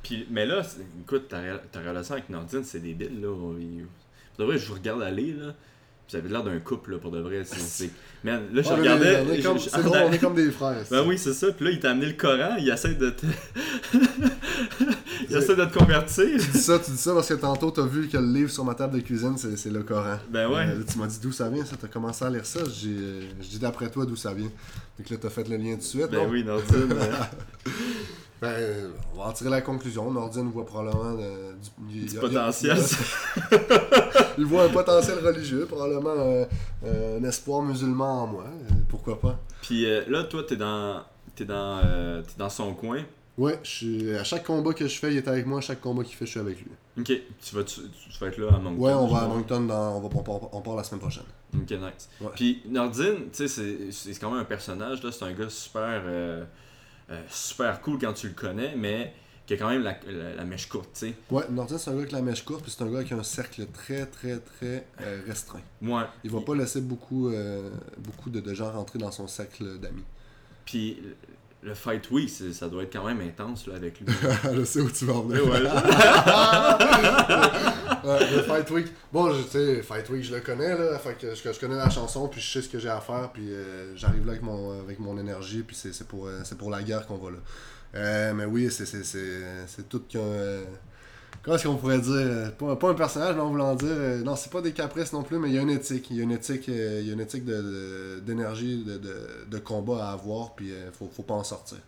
Puis, mais là, écoute, ta, relation avec Nordine, c'est débile, là. Il- Pour de vrai, je vous regarde aller, là. Vous avez l'air d'un couple, là, pour de vrai. c'est- c'est- (laughs) Man, là, je Ouais, regardais. on est comme- je- C'est drôle, on est (laughs) comme des frères. Ben oui, c'est ça. Puis là, il t'a amené le Coran, il essaie de te. (laughs) il essaie de te convertir. Tu dis ça, tu dis ça parce que tantôt, t'as vu que le livre sur ma table de cuisine, c'est le Coran. Ben ouais. Euh, là, tu m'as dit d'où ça vient, ça. T'as commencé à lire ça. J'ai, euh, Je dis d'après toi d'où ça vient. Donc là, t'as fait le lien tout de suite. Ben non? oui, Nordine. euh, (laughs) Ben, euh, on va en tirer la conclusion. Nordine voit probablement euh, du, potentiel. Il, (laughs) il voit un potentiel religieux, probablement euh, euh, un espoir musulman en moi. euh, pourquoi pas? Puis euh, là, toi, t'es dans. T'es dans, euh, t'es dans son coin. Ouais, je suis, à chaque combat que je fais, il est avec moi. À chaque combat qu'il fait, je suis avec lui. Ok. Tu vas, tu, tu vas être là à Moncton. Ouais, on va à. Moncton, dans, on, va, on, part, on part la semaine prochaine. Ok, nice. Ouais. Puis Nordine, tu sais, c'est- quand même un personnage, là. C'est un gars super. euh, euh, super cool quand tu le connais, mais qui a quand même la, la, la mèche courte, tu sais. Ouais, Nordin, c'est un gars avec la mèche courte, puis c'est un gars avec un cercle très, très, très euh, restreint. Moi. Il va pas laisser beaucoup, beaucoup de, de gens rentrer dans son cercle d'amis. Puis le fight week, c'est- ça doit être quand même intense là, avec lui. (laughs) je sais où tu vas en venir. (laughs) Ouais, le Fight Week. Bon, je- tu sais, Fight Week, je le connais, là. Fait que je, je connais la chanson, puis je sais ce que j'ai à faire, puis euh, j'arrive là avec mon, avec mon énergie, puis c'est pour, euh, c'est pour la guerre qu'on va là. Euh, mais oui, c'est tout qu'un. Comment est-ce qu'on pourrait dire euh, pas, pas un personnage, mais en voulant dire. euh, non, c'est pas des caprices non plus, mais il y a une éthique. Il y a une éthique, euh, il y a une éthique de- d'énergie, de, de, de combat à avoir, puis euh, faut, faut pas en sortir.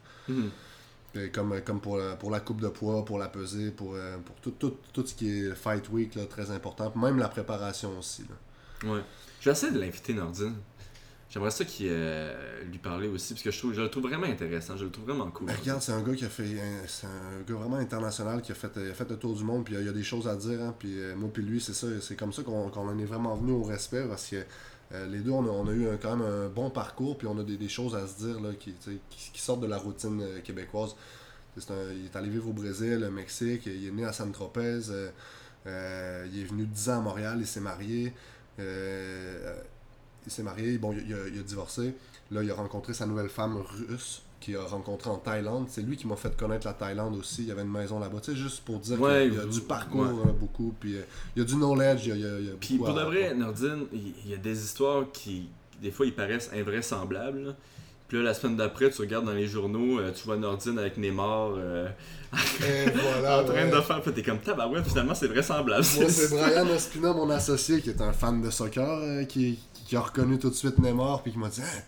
Et comme, comme pour, la- pour la coupe de poids, pour la pesée, pour, pour tout, tout, tout ce qui est fight week, là, très important. Même la préparation aussi. Là. Ouais. Je vais essayer de l'inviter, Nordine. J'aimerais ça qu'il euh, lui parler aussi, parce que je, trouve, je le trouve vraiment intéressant, je le trouve vraiment cool. Regarde, c'est un gars qui a fait. C'est un gars vraiment international qui a fait, a fait le tour du monde, puis il y a, des choses à dire. Hein, puis euh, moi, puis lui, c'est ça. C'est comme ça qu'on en est vraiment venu au respect, parce que Euh, les deux, on a, on a eu quand même un bon parcours, puis on a des, des choses à se dire là, qui, qui, sortent de la routine euh, québécoise. Un- il est allé vivre au Brésil, au Mexique, il est né à San Tropez, euh, euh, il est venu 10 ans à Montréal, il s'est marié. euh, il s'est marié, bon, il, il a, il a divorcé. Là, il a rencontré sa nouvelle femme russe, qu'il a rencontrée en Thaïlande. C'est lui qui m'a fait connaître la Thaïlande aussi. Il y avait une maison là-bas, tu sais, juste pour dire Ouais, qu'il y a du parcours ouais. beaucoup, puis euh, il y a du knowledge, il y a, il y a- il y a Puis pour de vrai, Nordine, il y a des histoires qui, des fois, ils paraissent invraisemblables. là. Puis là, la semaine d'après, tu regardes dans les journaux, euh, tu vois Nordine avec Neymar euh, (laughs) voilà, en train ouais. de faire. Puis t'es comme tabarouette, finalement, c'est vraisemblable. Moi, c'est (laughs) Brian Ospina, mon associé, qui est un fan de soccer, euh, qui, qui a reconnu tout de suite Neymar, puis qui m'a dit Hein,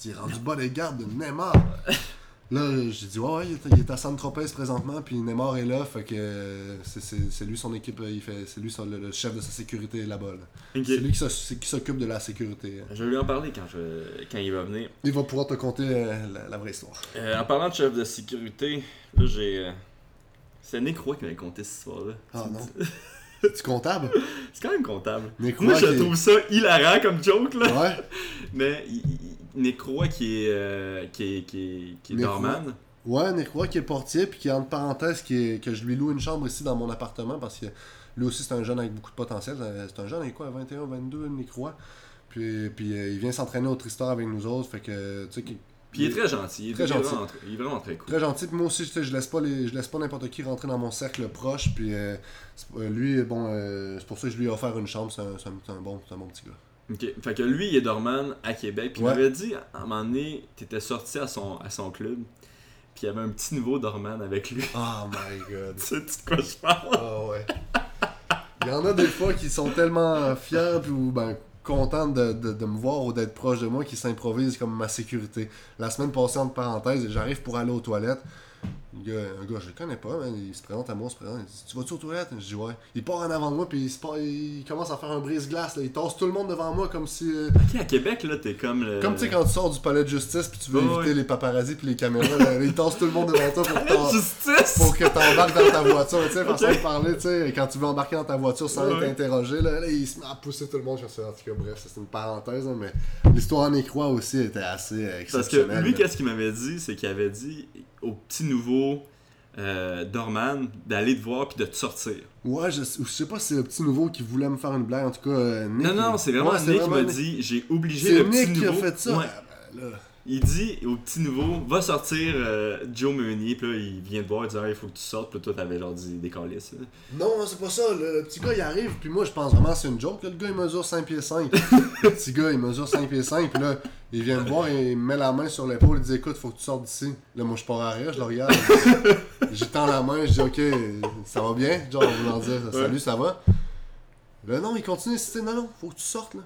tu es rendu bodyguard de Neymar. (laughs) Là, j'ai dit Ouais, ouais, il est, à San Tropez présentement, puis Neymar est là, fait que euh, c'est- lui son équipe, euh, il fait, c'est lui son- le, le chef de sa sécurité là-bas. là. C'est lui qui s'oc- qui s'occupe de la sécurité. Je vais lui en parler quand, je, quand il va venir. Il va pouvoir te conter euh, la, la vraie histoire. Euh, en parlant de chef de sécurité, là, j'ai. euh, C'est Nick Roy qui m'avait conté cette histoire-là. Ah non. (laughs) (laughs) tu comptable? C'est quand même comptable. Moi, je qui est- trouve ça hilarant comme joke, là. Ouais. (laughs) Mais Roy qui est, euh, qui est, qui est, qui est. Ouais, Nick Roy qui est portier, puis qui entre parenthèses, qui est, que je lui loue une chambre ici dans mon appartement parce que lui aussi c'est un jeune avec beaucoup de potentiel. Euh, C'est un jeune avec quoi, 21, 22, Nick Roy. Puis, puis euh, il vient s'entraîner au Tristar avec nous autres, fait que tu sais, qu'il- Puis il est très gentil. Il est, Très est gentil. Vraiment, très- il est vraiment très cool. très gentil. Puis moi aussi, je laisse pas les, je laisse pas n'importe qui rentrer dans mon cercle proche. Puis euh, lui, bon, euh, c'est pour ça que je lui ai offert une chambre. C'est un, c'est un- bon, c'est un bon petit gars. Ok. Fait que lui, il est doorman à Québec. Puis Ouais. il m'avait dit, à un moment donné, t'étais sorti à son, à son club. Puis il y avait un petit nouveau doorman avec lui. Oh my god. (laughs) tu sais de quoi je parle? Ah ouais. Il y en a des fois qui sont tellement fiers puis, ou ben, contents de, de- me voir ou d'être proche de moi qui s'improvisent comme ma sécurité. La semaine passée, entre parenthèses, j'arrive pour aller aux toilettes. Un gars, un gars, je le connais pas, man, il se présente à moi, il se présente, il dit Tu vas-tu aux toilettes? Je dis Ouais. Il part en avant de moi, puis il, se part- il commence à faire un brise-glace. là. Il tasse tout le monde devant moi comme si. euh, Ok, à Québec, là, t'es comme le. Comme tu sais, quand tu sors du palais de justice, puis tu veux éviter ouais. les paparazzis puis les caméras, là, il tasse tout le monde devant toi pour pour que t'embarques dans ta voiture, tu sais, façon Ok. de parler, tu sais, quand tu veux embarquer dans ta voiture sans Ouais. être interrogé, là, là, il se met à pousser tout le monde, je sais, en tout cas, bref, c'est une parenthèse, hein, mais l'histoire en écroix aussi était assez euh, Parce que exceptionnelle. lui, qu'est-ce qu'il m'avait dit, c'est qu'il avait dit au petit nouveau euh, doorman d'aller te voir puis de te sortir. Ouais, je, sais- je sais pas si c'est le petit nouveau qui voulait me faire une blague, en tout cas, euh, Nick. Non, non, c'est vraiment Ouais, Nick qui m'a Nick. dit j'ai obligé C'est le petit Nick qui nouveau. a fait ça. Ouais. Ah, ben, là. Il dit au petit nouveau va sortir euh, Joe Meunier, puis là il vient te voir, il dit Ah, il faut que tu sortes, puis toi t'avais genre dit des calices. Non, c'est pas ça. Le, le petit gars, il arrive, puis moi, je pense vraiment c'est une joke. Le gars, il mesure 5 pieds 5. le petit gars, il mesure 5 pieds 5, puis là, il vient me voir, et il me met la main sur l'épaule, il dit Écoute, faut que tu sortes d'ici. Là, moi, je pars arrière, je le regarde. (laughs) J'y tends la main, je dis Ok, ça va bien? Genre, en voulant dire Salut, ça va? Là, non, il continue d'insister Non, non, faut que tu sortes, là.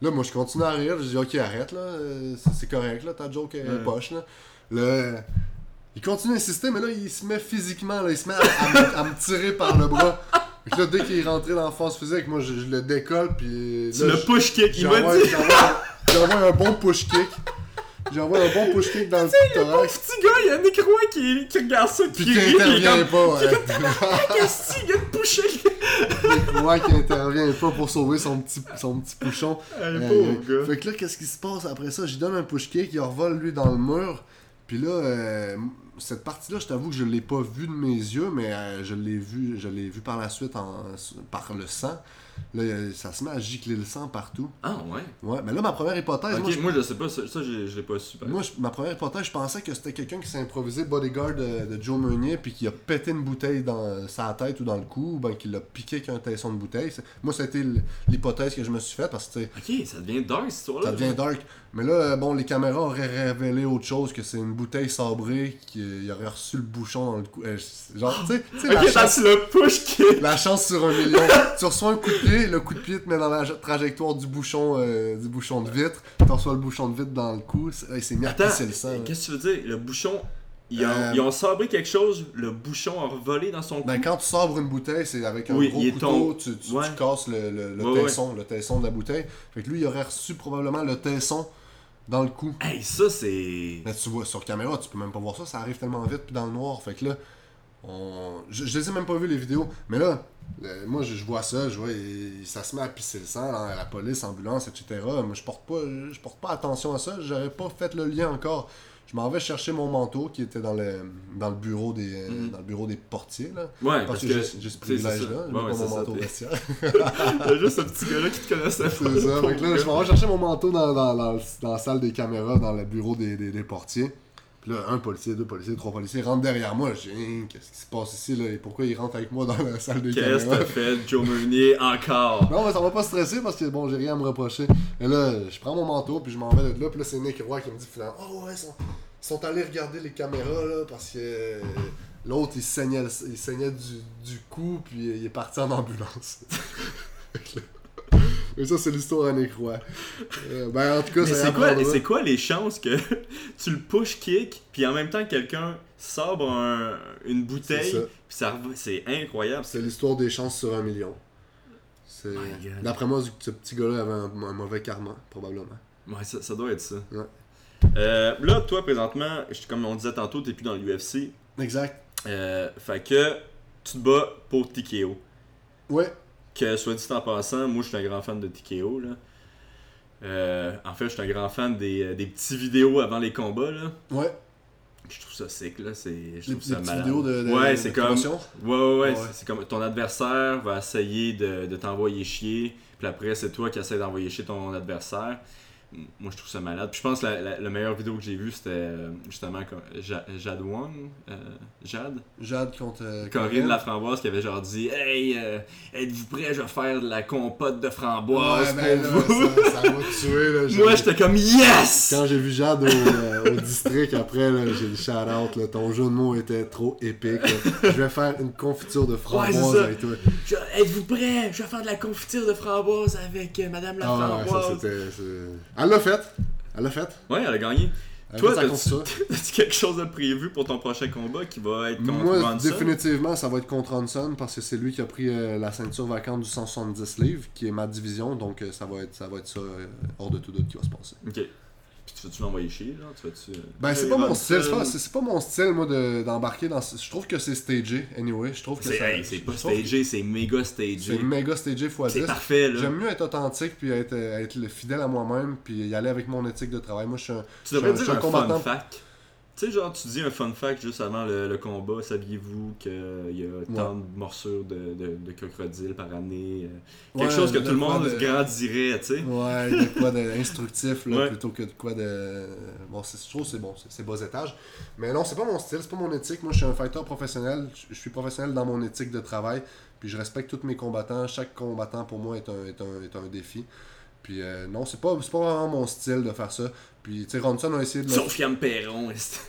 Là, moi, je continue à rire, je dis Ok, arrête, là, euh, c'est c'est correct, là, ta joke est Ouais. poche, là. Là, il continue d'insister, mais là, il se met physiquement, là, il se met à, à me, à me tirer par le bras. Que là, dès qu'il est rentré dans la phase physique, moi, je, je le décolle, puis... Tu là, le je- push kick, il m'a dit j'envoie- un bon push kick. J'envoie un bon push kick dans le Pauvre thorax. petit gars, il y a Nick Roy qui, qui regarde ça, Puis qui rit, puis est intervient pas, ouais. (laughs) Qu'est-ce qu'il vient de pusher Ouais, qui intervient pas pour sauver son petit, son petit pouchon. Hey, Euh, pauvre gars. Fait que là, qu'est-ce qui se passe après ça? J'y donne un push kick, il revole lui dans le mur. Puis là, euh, cette partie-là, je t'avoue que je l'ai pas vue de mes yeux, mais euh, je l'ai vu, je l'ai vu par la suite en, par le sang. Là, euh, ça se met à gicler le sang partout. Ah ouais? Ouais, mais là, ma première hypothèse, Ok, moi, je- moi je sais pas, ça, ça, je, je l'ai pas su. moi, je- ma première hypothèse, je pensais que c'était quelqu'un qui s'est improvisé bodyguard de, de Joe Meunier puis qui a pété une bouteille dans sa tête ou dans le cou, ou ben qu'il l'a piqué avec un tesson de bouteille. Moi, ça a été l- l'hypothèse que je me suis faite parce que Ok, ça devient dark cette histoire-là. ça devient dark. Mais là, euh, bon, les caméras auraient révélé autre chose que c'est une bouteille sabrée qui aurait reçu le bouchon dans le cou. Euh, genre, tu sais, la chance- le push la chance sur un million. (laughs) tu reçois un coup de pied, le coup de pied te met dans la trajectoire du bouchon, euh, du bouchon de vitre. Tu reçois le bouchon de vitre dans le cou. C'est- hey, C'est mis à pisser le sang. qu'est-ce que tu veux dire? Le bouchon, ils ont, Euh, ils ont sabré quelque chose, le bouchon a revolé dans son cou. Ben, quand tu sabres une bouteille, c'est avec un Oui, gros il couteau, ton- tu, tu- Ouais. tu casses le, le, le Ouais, tesson, le tesson de la bouteille. Fait que lui, il aurait reçu probablement le tesson dans le cou. Hey, ça c'est. Mais tu vois, sur caméra, tu peux même pas voir ça, ça arrive tellement vite puis dans le noir. Fait que là, on... Je, je les ai même pas vu les vidéos. Mais là, euh, moi je, je vois ça, je vois, il- ça se met à pisser le sang, là, la police, ambulance, etc. Moi je porte pas, je porte pas attention à ça, j'aurais pas fait le lien encore. Je m'en vais chercher mon manteau qui était dans le, dans le bureau des euh, Mhm. dans le bureau des portiers là. Ouais, Parce, que, j'ai ce tu sais, c'est privilège là, ça. j'ai pas mon manteau t'es- vestiaire. (laughs) T'as juste ce petit gars-là qui te connaissait. C'est ça. Que là, je m'en vais chercher mon manteau dans, dans, dans, dans la salle des caméras, dans le bureau des, des, des portiers. Puis là, un policier, deux policiers, trois policiers rentrent derrière moi. Je dis, qu'est-ce qui se passe ici, là? Et pourquoi ils rentrent avec moi dans la salle des Qu'est-ce que caméras? t'as fait, Joe Meunier, encore? Non, mais ça va pas stresser parce que bon, j'ai rien à me reprocher. Et là, je prends mon manteau, puis je m'en vais de là. Puis là, c'est Nick Roy qui me dit finalement, oh ouais, ils sont, ils sont allés regarder les caméras, là, parce que euh, l'autre, il saignait, il saignait du, du cou, puis il est parti en ambulance. (laughs) Et ça, c'est l'histoire à Roy. Euh, ben, en tout cas, Mais c'est quoi, c'est quoi les chances que (laughs) tu le push kick, puis en même temps quelqu'un sabre un- une bouteille, puis ça c'est incroyable. C'est l'histoire des chances sur un million. D'après moi, ce petit gars-là avait un, un mauvais karma, probablement. Ouais, ça, ça doit être ça. Ouais. Euh, là, toi, présentement, comme on disait tantôt, t'es plus dans l'UFC. Exact. Euh, fait que tu te bats pour TKO. Ouais. Que soit dit en passant, moi je suis un grand fan de TKO. Là. Euh, en fait, je suis un grand fan des, euh, des petits vidéos avant les combats. Là. Ouais. Je trouve ça sick. Là. C'est, je trouve ça petites malade. vidéos de, de ouais, c'est comme. Ouais, ouais, ouais. Ouais. C'est, c'est comme ton adversaire va essayer de, de t'envoyer chier. Puis après, c'est toi qui essaies d'envoyer chier ton adversaire. Moi, je trouve ça malade. Puis je pense que la, la, la meilleure vidéo que j'ai vue, c'était euh, justement comme Ja- Jade Wong. euh, Jade? Jade contre euh, Corinne Laframboise qui avait genre dit Hey, euh, êtes-vous prêts, je vais faire de la compote de framboise Ouais, ben pour là, vous? ça, ça va (laughs) tuer. Là, Moi, j'étais comme Yes Quand j'ai vu Jade au, au district après, j'ai dit shout out, là, ton jeu de mots était trop épique. Je vais faire une confiture de Ouais, framboise ça. avec toi. Êtes-vous prêts, je vais faire de la confiture de framboise avec Madame la Ah ouais, ça framboise. c'était. c'est- Elle l'a fait. Elle l'a fait. ouais, elle a gagné. Elle Toi, (laughs) t'as-tu quelque chose de prévu pour ton prochain combat qui va être contre Moi, définitivement, ça va être contre Hanson parce que c'est lui qui a pris euh, la ceinture vacante du 170 livres, qui est ma division. Donc, euh, ça va être ça, va être ça euh, hors de tout doute qui va se passer. Ok. Puis tu vas-tu l'envoyer chier, genre? Tu vas-tu. euh, Ben, c'est pas mon style, c'est pas, c'est- c'est pas mon style, moi, de- d'embarquer dans. ce- Je trouve que c'est stagé, anyway. Je trouve que C'est ça- hey, c'est pas trouve que stagé, c'est méga C'est stagé. méga stagé x C'est 10. parfait, là. J'aime mieux être authentique puis être, euh, être le fidèle à moi-même puis y aller avec mon éthique de travail. Moi, je suis un. Tu devrais je suis dire un un combattant. fun fact. Tu sais, genre, tu dis un fun fact juste avant le, le combat. Saviez-vous qu'il y a tant de morsures de, de, de crocodiles par année euh, Quelque Ouais, chose que tout le monde de- grandirait, tu sais? Ouais, de quoi d'instructif là, Ouais. plutôt que de quoi de. Bon, c'est- je trouve c'est bon, c'est- bas étage. Mais non, c'est pas mon style, c'est pas mon éthique. Moi, je suis un fighter professionnel. Je je suis professionnel dans mon éthique de travail. Puis je respecte tous mes combattants. Chaque combattant pour moi est un, est un, est un défi. Puis euh, non, c'est pas, pas vraiment mon style de faire ça. Puis, tu sais, Ronson a essayé de le Sauf Yann Perron.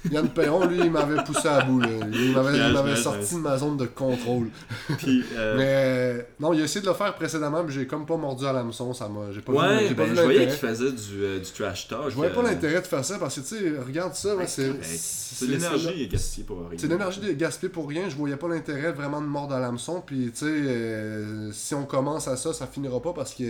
Yann Perron, lui, il m'avait poussé à bout. là. Il m'avait, sorti de ma zone de contrôle. Puis, (laughs) euh, Mais euh, non, il a essayé de le faire précédemment, mais j'ai comme pas mordu à l'hameçon. Ça m'a, j'ai pas vu, ouais, ben, vu je voyais qu'il faisait du, euh, du trash talk. Je voyais pas euh, l'intérêt de faire ça parce que tu sais, regarde ça, ouais, c'est. C'est l'énergie gaspillée pour rien. C'est l'énergie gaspillée pour rien. Je voyais pas l'intérêt vraiment de mordre à l'hameçon. Puis tu sais, si on commence à ça, ça finira pas parce que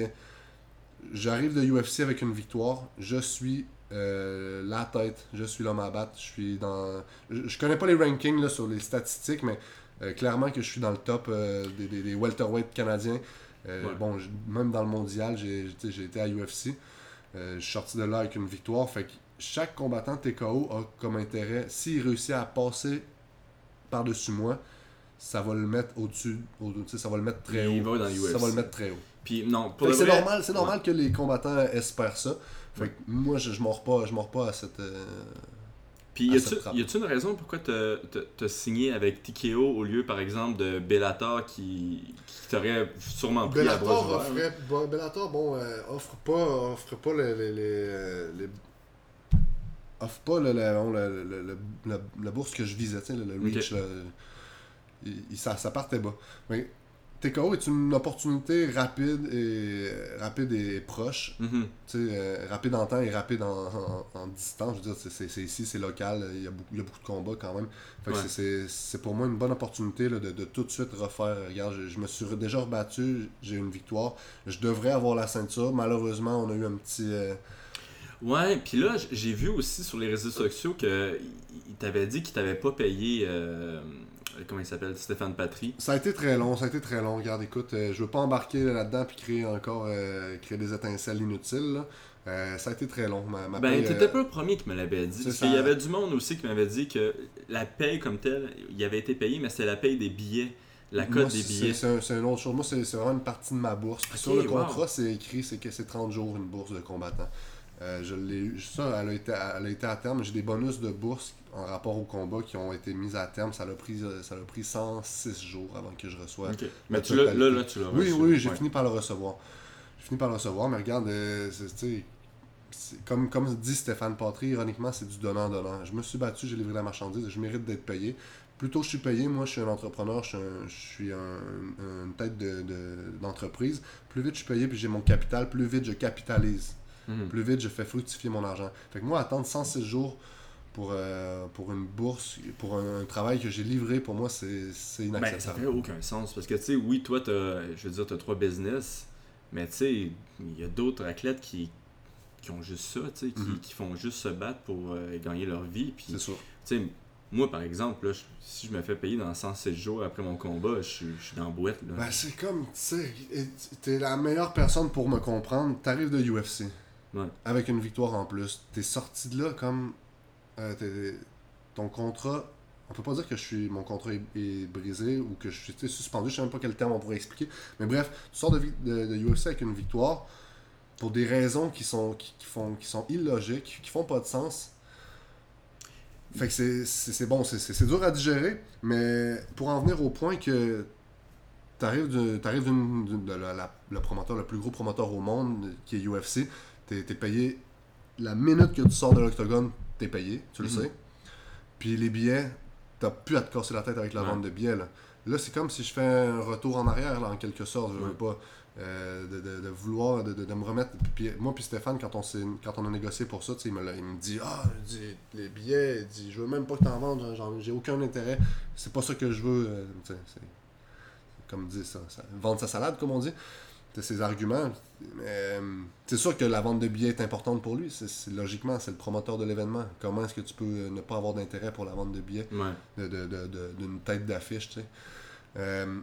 j'arrive de UFC avec une victoire. Je suis euh, la tête. Je suis l'homme à battre. Je suis dans. Je, je connais pas les rankings là, sur les statistiques, mais euh, clairement que je suis dans le top euh, des, des, des welterweight canadiens. Ouais. Bon, même dans le mondial, j'ai été à UFC. Je suis sorti de là avec une victoire. Fait que chaque combattant TKO a comme intérêt, s'il réussit à passer par-dessus moi, ça va le mettre au-dessus, au, ça va le mettre très Il haut. va dans Ça va le mettre très haut. Puis, non, pour le c'est vrai- normal, c'est normal que les combattants espèrent ça. Fait que moi, je, je mords pas, je mords pas à cette. euh, Puis y a-tu trappe. y a-tu une raison pourquoi t'as signé avec TKO au lieu par exemple de Bellator qui, qui t'aurait sûrement pris à bras Bellator offrait, bon, Bellator, bon, euh, offre pas, offre pas les, les, les, offre pas le, le- le- la, la bourse que je visais, le, le reach, Ok. là. Il- il- ça, ça partait bas. Mais TKO est une opportunité rapide et rapide et proche? Mhm. Sais, euh, rapide en temps et rapide en, en- en distance. Je veux dire, c'est- ici, c'est local, il y, a beaucoup, il y a beaucoup de combats quand même. Ouais. c'est- pour moi une bonne opportunité là, de, de tout de suite refaire. Regarde, je, je me suis déjà rebattu, j'ai une victoire. Je devrais avoir la ceinture. Malheureusement, on a eu un petit. euh, Ouais, puis là j'ai vu aussi sur les réseaux sociaux que il il t'avait dit qu'il t'avait pas payé euh, comment il s'appelle? Stéphane Patry. Ça a été très long, ça a été très long. Regarde, écoute, euh, je veux pas embarquer là-dedans puis créer encore euh, créer des étincelles inutiles. là. Euh, ça a été très long. Ma, ma Ben, t'étais euh, pas le premier qui me l'avait dit. Parce ça. qu'il y avait du monde aussi qui m'avait dit que la paye comme telle, il avait été payé, mais c'était la paye des billets. La cote des billets. C'est un- c'est une autre chose. Moi, c'est vraiment une partie de ma bourse. Puis sur le wow. contrat, c'est écrit c'est que c'est 30 jours une bourse de combattant. Euh, je l'ai. Ça, elle a, été, elle a été à terme. J'ai des bonus de bourse en rapport au combat qui ont été mis à terme. Ça l'a pris, euh, ça l'a pris 106 jours avant que je reçoive. Mais tu l'as, là, là, tu l'as Oui, reçu. oui, j'ai Ouais. fini par le recevoir. J'ai fini par le recevoir, mais regarde, euh, c'est- comme, comme dit Stéphane Patry, ironiquement, c'est du donnant-donnant. Je me suis battu, j'ai livré la marchandise, je mérite d'être payé. Plus tôt je suis payé, moi je suis un entrepreneur, je suis, un- je suis un- une tête de- de- d'entreprise. plus vite je suis payé, puis j'ai mon capital, plus vite je capitalise. Mhm. Plus vite je fais fructifier mon argent. Fait que moi, attendre 106 jours pour, euh, pour une bourse, pour un, un travail que j'ai livré, pour moi, c'est c'est Ben, ça inacceptable. fait aucun sens. Parce que, tu sais, oui, toi, t'as, je veux dire, t'as trois business, mais tu sais, il y a d'autres athlètes qui, qui ont juste ça, tu sais, qui, Mhm. qui font juste se battre pour euh, gagner leur vie. C'est sûr. tu sais, moi, par exemple, là, si je me fais payer dans 107 jours après mon combat, je suis, je suis dans la boîte. Là. Ben, c'est comme, tu sais, t'es la meilleure personne pour me comprendre. T'arrives de UFC. Avec une victoire en plus. T'es sorti de là comme. euh, t'es- ton contrat. On peut pas dire que je suis mon contrat est, brisé ou que je suis suspendu. Je sais même pas quel terme on pourrait expliquer. Mais bref, tu sors de, de, de UFC avec une victoire pour des raisons qui sont, qui, qui font, qui sont illogiques, qui font pas de sens. Fait que c'est- c'est bon, c'est- c'est dur à digérer, mais pour en venir au point que t'arrives de, t'arrives d'une- de la- la- le promoteur, le plus gros promoteur au monde, qui est UFC, t'es es payé la minute que tu sors de l'octogone, t'es payé, tu le Mhm. sais. Puis les billets, t'as plus à te casser la tête avec la Ouais. vente de billets. Là, Là, c'est comme si je fais un retour en arrière, là, en quelque sorte. Je veux Ouais. pas euh, de, de- de vouloir, de, me remettre. Puis, moi, puis Stéphane, quand on, quand on a négocié pour ça, tu sais, il me, il me dit Ah, dit, les billets, il dit, je veux même pas que t'en vendes, genre, j'ai aucun intérêt. C'est pas ça que je veux. euh, c'est comme dit ça, ça- vendre sa salade, comme on dit. C'est ses arguments. Euh, c'est sûr que la vente de billets est importante pour lui. C'est, logiquement, c'est le promoteur de l'événement. Comment est-ce que tu peux euh, ne pas avoir d'intérêt pour la vente de billets Ouais. de, de- de- de- d'une tête d'affiche, tu sais? Euh,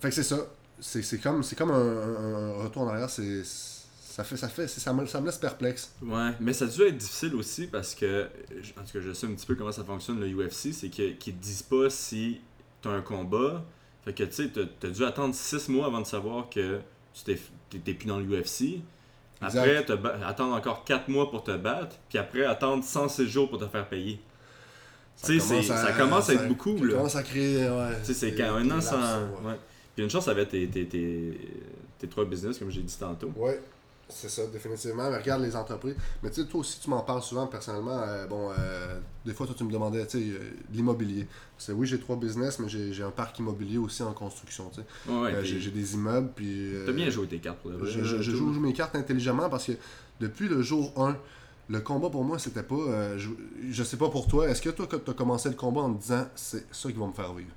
fait que c'est ça. C'est, c'est comme, c'est comme un, retour en arrière. C'est, ça, fait, ça, fait, ça, me, ça me laisse perplexe. Ouais, mais ça a dû être difficile aussi parce que, je- en tout cas, je sais un petit peu comment ça fonctionne le UFC, c'est qu'ils te disent pas si t'as un combat. Fait que, tu sais, t'as dû attendre 6 mois avant de savoir que tu t'es plus dans l'UFC. Après, te attendre encore 4 mois pour te battre, puis après, attendre 106 jours pour te faire payer. Tu sais, c'est- ça commence à être beaucoup, Ça là. commence à créer. Ouais, c'est quand un an sans. ouais. Ouais. Puis une chance, ça avait tes, tes, tes, tes trois business, comme j'ai dit tantôt. Ouais, c'est ça, définitivement. Mais regarde les entreprises. Mais tu sais, toi aussi, tu m'en parles souvent personnellement. euh, bon, euh, des fois, toi, tu me demandais, tu sais, euh, l'immobilier. C'est oui, j'ai trois business, mais j'ai un parc immobilier aussi en construction, tu sais. Ouais, Euh, j'ai des immeubles, puis. T'as bien joué tes cartes pour le vrai. Je, je- joue mes cartes intelligemment parce que depuis le jour 1, le combat pour moi, c'était pas. je, je sais pas pour toi, est-ce que toi, quand tu as commencé le combat en te disant c'est ça qui va me faire vivre?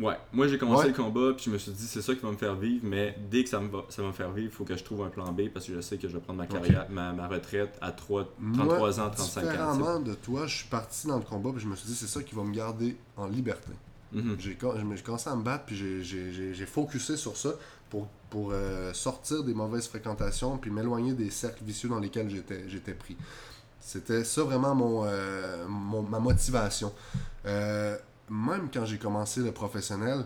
Ouais, moi j'ai commencé Ouais. le combat, puis je me suis dit c'est ça qui va me faire vivre, mais dès que ça, me va, ça va me faire vivre, il faut que je trouve un plan B parce que je sais que je vais prendre ma carrière, ma, ma retraite à 3, 33 Moi, ans, 35 ans. Différemment de toi, je suis parti dans le combat puis je me suis dit c'est ça qui va me garder en liberté. Mhm. J'ai co- j'ai commencé à me battre puis j'ai- j'ai j'ai- j'ai focusé sur ça pour, pour euh, sortir des mauvaises fréquentations puis m'éloigner des cercles vicieux dans lesquels j'étais j'étais pris. C'était ça vraiment mon, euh, mon- ma motivation. Euh, même quand j'ai commencé le professionnel,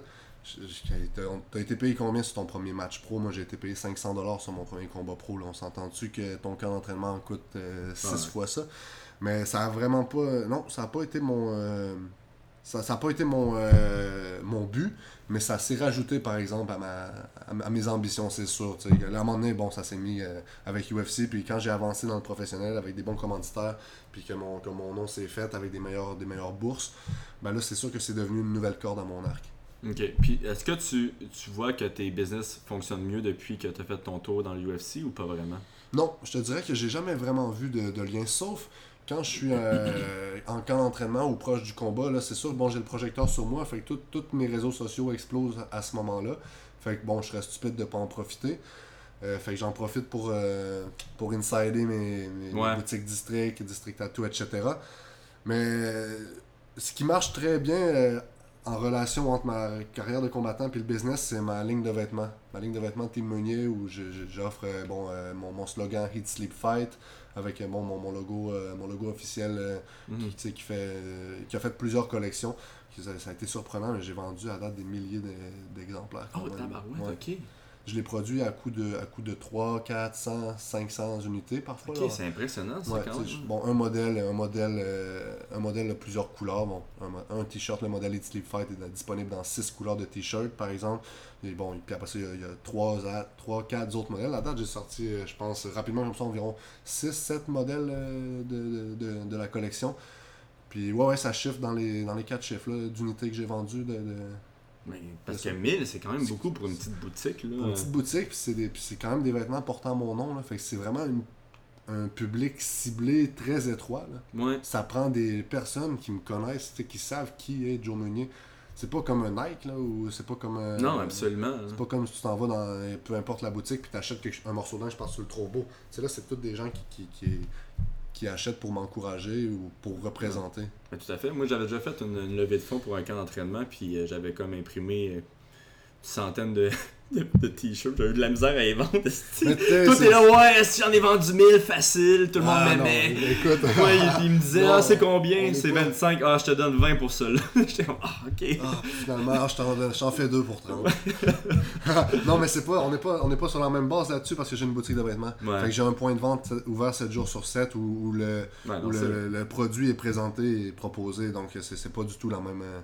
t'as été payé combien sur ton premier match pro? Moi j'ai été payé 500$ sur mon premier combat pro. Là. On s'entend-tu que ton camp d'entraînement coûte 6 Ouais. fois ça? Mais ça a vraiment pas. Non, ça a pas été mon. euh, ça n'a pas été mon, euh, mon but, mais ça s'est rajouté, par exemple, à, ma, à, mes ambitions, c'est sûr. Là, à un moment donné, bon, ça s'est mis euh, avec UFC, puis quand j'ai avancé dans le professionnel avec des bons commanditaires, puis que mon, que mon nom s'est fait avec des meilleures, des meilleures bourses, ben là, c'est sûr que c'est devenu une nouvelle corde à mon arc. Ok, puis est-ce que tu, tu vois que tes business fonctionnent mieux depuis que tu as fait ton tour dans l'UFC ou pas vraiment? Non, je te dirais que j'ai jamais vraiment vu de, de lien, sauf quand je suis euh, en camp d'entraînement ou proche du combat. Là, c'est sûr, bon, j'ai le projecteur sur moi, fait que tous mes réseaux sociaux explosent à ce moment-là. Fait que bon, je serais stupide de pas en profiter. Euh, fait que j'en profite pour, euh, pour insider mes, mes- mes Ouais. boutiques district, district tattoo, etc. Mais ce qui marche très bien euh, en relation entre ma carrière de combattant et le business, c'est ma ligne de vêtements. Ma ligne de vêtements Team Meunier où j'offre euh, bon, euh, mon, mon slogan Heat Sleep Fight avec bon, mon, mon logo, euh, mon logo officiel euh, Mhm. qui, fait, qui a fait plusieurs collections. Ça, ça a été surprenant, mais j'ai vendu à date des milliers de- d'exemplaires. quand Oh, même. tabarouette, Ouais. ok. Je l'ai produit à coût de, à coût de 3, 400, 500 unités parfois. Ok, c'est impressionnant, ça, Ouais, quand même. bon, un modèle, un modèle, euh, un modèle de plusieurs couleurs. Bon, un, t-shirt, le modèle Elite Sleep Fight est disponible dans six couleurs de t-shirt, par exemple. Et bon, puis après ça, il y a, il y a trois, à- trois, quatre autres modèles. À date, j'ai sorti, euh, je pense, rapidement comme ça, environ 6-7 modèles euh, de, de, de la collection. Puis ouais, ouais, ça chiffre dans les, dans les quatre chiffres là, d'unités que j'ai vendues. De- Mais parce C'est que ça. 1000, c'est quand même beaucoup pour une petite boutique. Là. pour une petite boutique, puis c'est, des- puis c'est quand même des vêtements portant mon nom. Là, fait que c'est vraiment une- un public ciblé très étroit. Là. Ouais. ça prend des personnes qui me connaissent, qui savent qui est Joe Meunier. C'est pas comme un Nike, là, ou c'est pas comme un... Non, absolument. C'est pas comme si tu t'en vas dans peu importe la boutique puis t'achètes quelque- un morceau de linge parce que le trouves beau. Tu sais, là, c'est tous des gens qui, qui, qui, qui achètent pour m'encourager ou pour représenter. Tout à fait. Moi, j'avais déjà fait une, une levée de fonds pour un camp d'entraînement, puis euh, j'avais comme imprimé euh, une centaine de, de, de t-shirts. J'avais eu de la misère à les vendre. (laughs) Toi, c'est- t'es là, ouais, si j'en ai vendu 1000, facile, tout le monde Ah, m'aimait. Écoute, (laughs) Ouais, il, il me disait, ah, c'est combien? est C'est pas- 25. Ah, je te donne 20 pour ça. (laughs) J'étais comme, ah, ok. Ah, finalement, ah, je t'en fais deux pour 30. non, mais c'est pas, on n'est pas, on n'est pas sur la même base là-dessus parce que j'ai une boutique de vêtements. Ouais. Fait que j'ai un point de vente ouvert 7 jours sur 7 où, où le, Ouais, non, où c'est- le, le produit est présenté et proposé. Donc, c'est, c'est pas du tout la même, euh,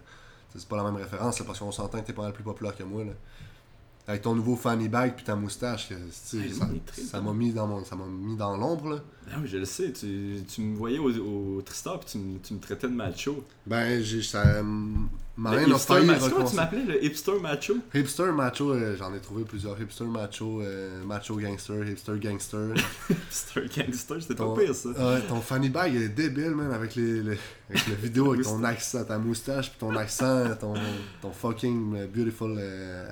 c'est pas la même référence là, parce qu'on s'entend que t'es pas mal plus populaire que moi. Là. Avec ton nouveau fanny bag puis ta moustache, Ouais, ça, m'a mis dans mon, ça m'a mis dans l'ombre. Là. Ah oui, je le sais. Tu, tu me voyais au, au Tristar, puis tu, me- tu me traitais de macho. Ben, j'ai, ça m'a Le rien. Comment tu m'appelais, le hipster macho? Hipster macho, euh, j'en ai trouvé plusieurs. Hipster macho, euh, macho gangster, hipster gangster. (laughs) Hipster gangster, c'était pas pire, ça. Ton funny bag il est débile, man, avec les, les- avec la vidéo, (laughs) avec ton accent, ta moustache, puis ton accent, ton, ton fucking euh, beautiful euh,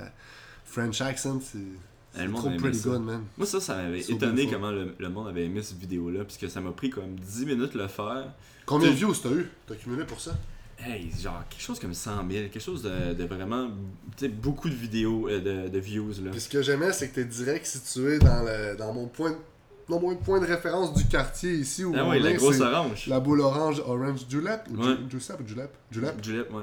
French accent. C'est trop pretty good, man. Moi, ça, ça m'avait So étonné comment le, le monde avait aimé cette vidéo-là, puisque ça m'a pris comme 10 minutes le faire. Combien de views t'as eu? T'as cumulé pour ça? Hey, genre quelque chose comme 100 000, quelque chose de, de vraiment, tu sais, beaucoup de vidéos, euh, de, de views, là. Puis ce que j'aimais, c'est que t'es direct situé dans, le, dans mon point mon point de référence du quartier ici où Ah on ouais, la grosse orange. la boule orange orange julep ou Ouais. ju- julep ou julep? Julep ouais.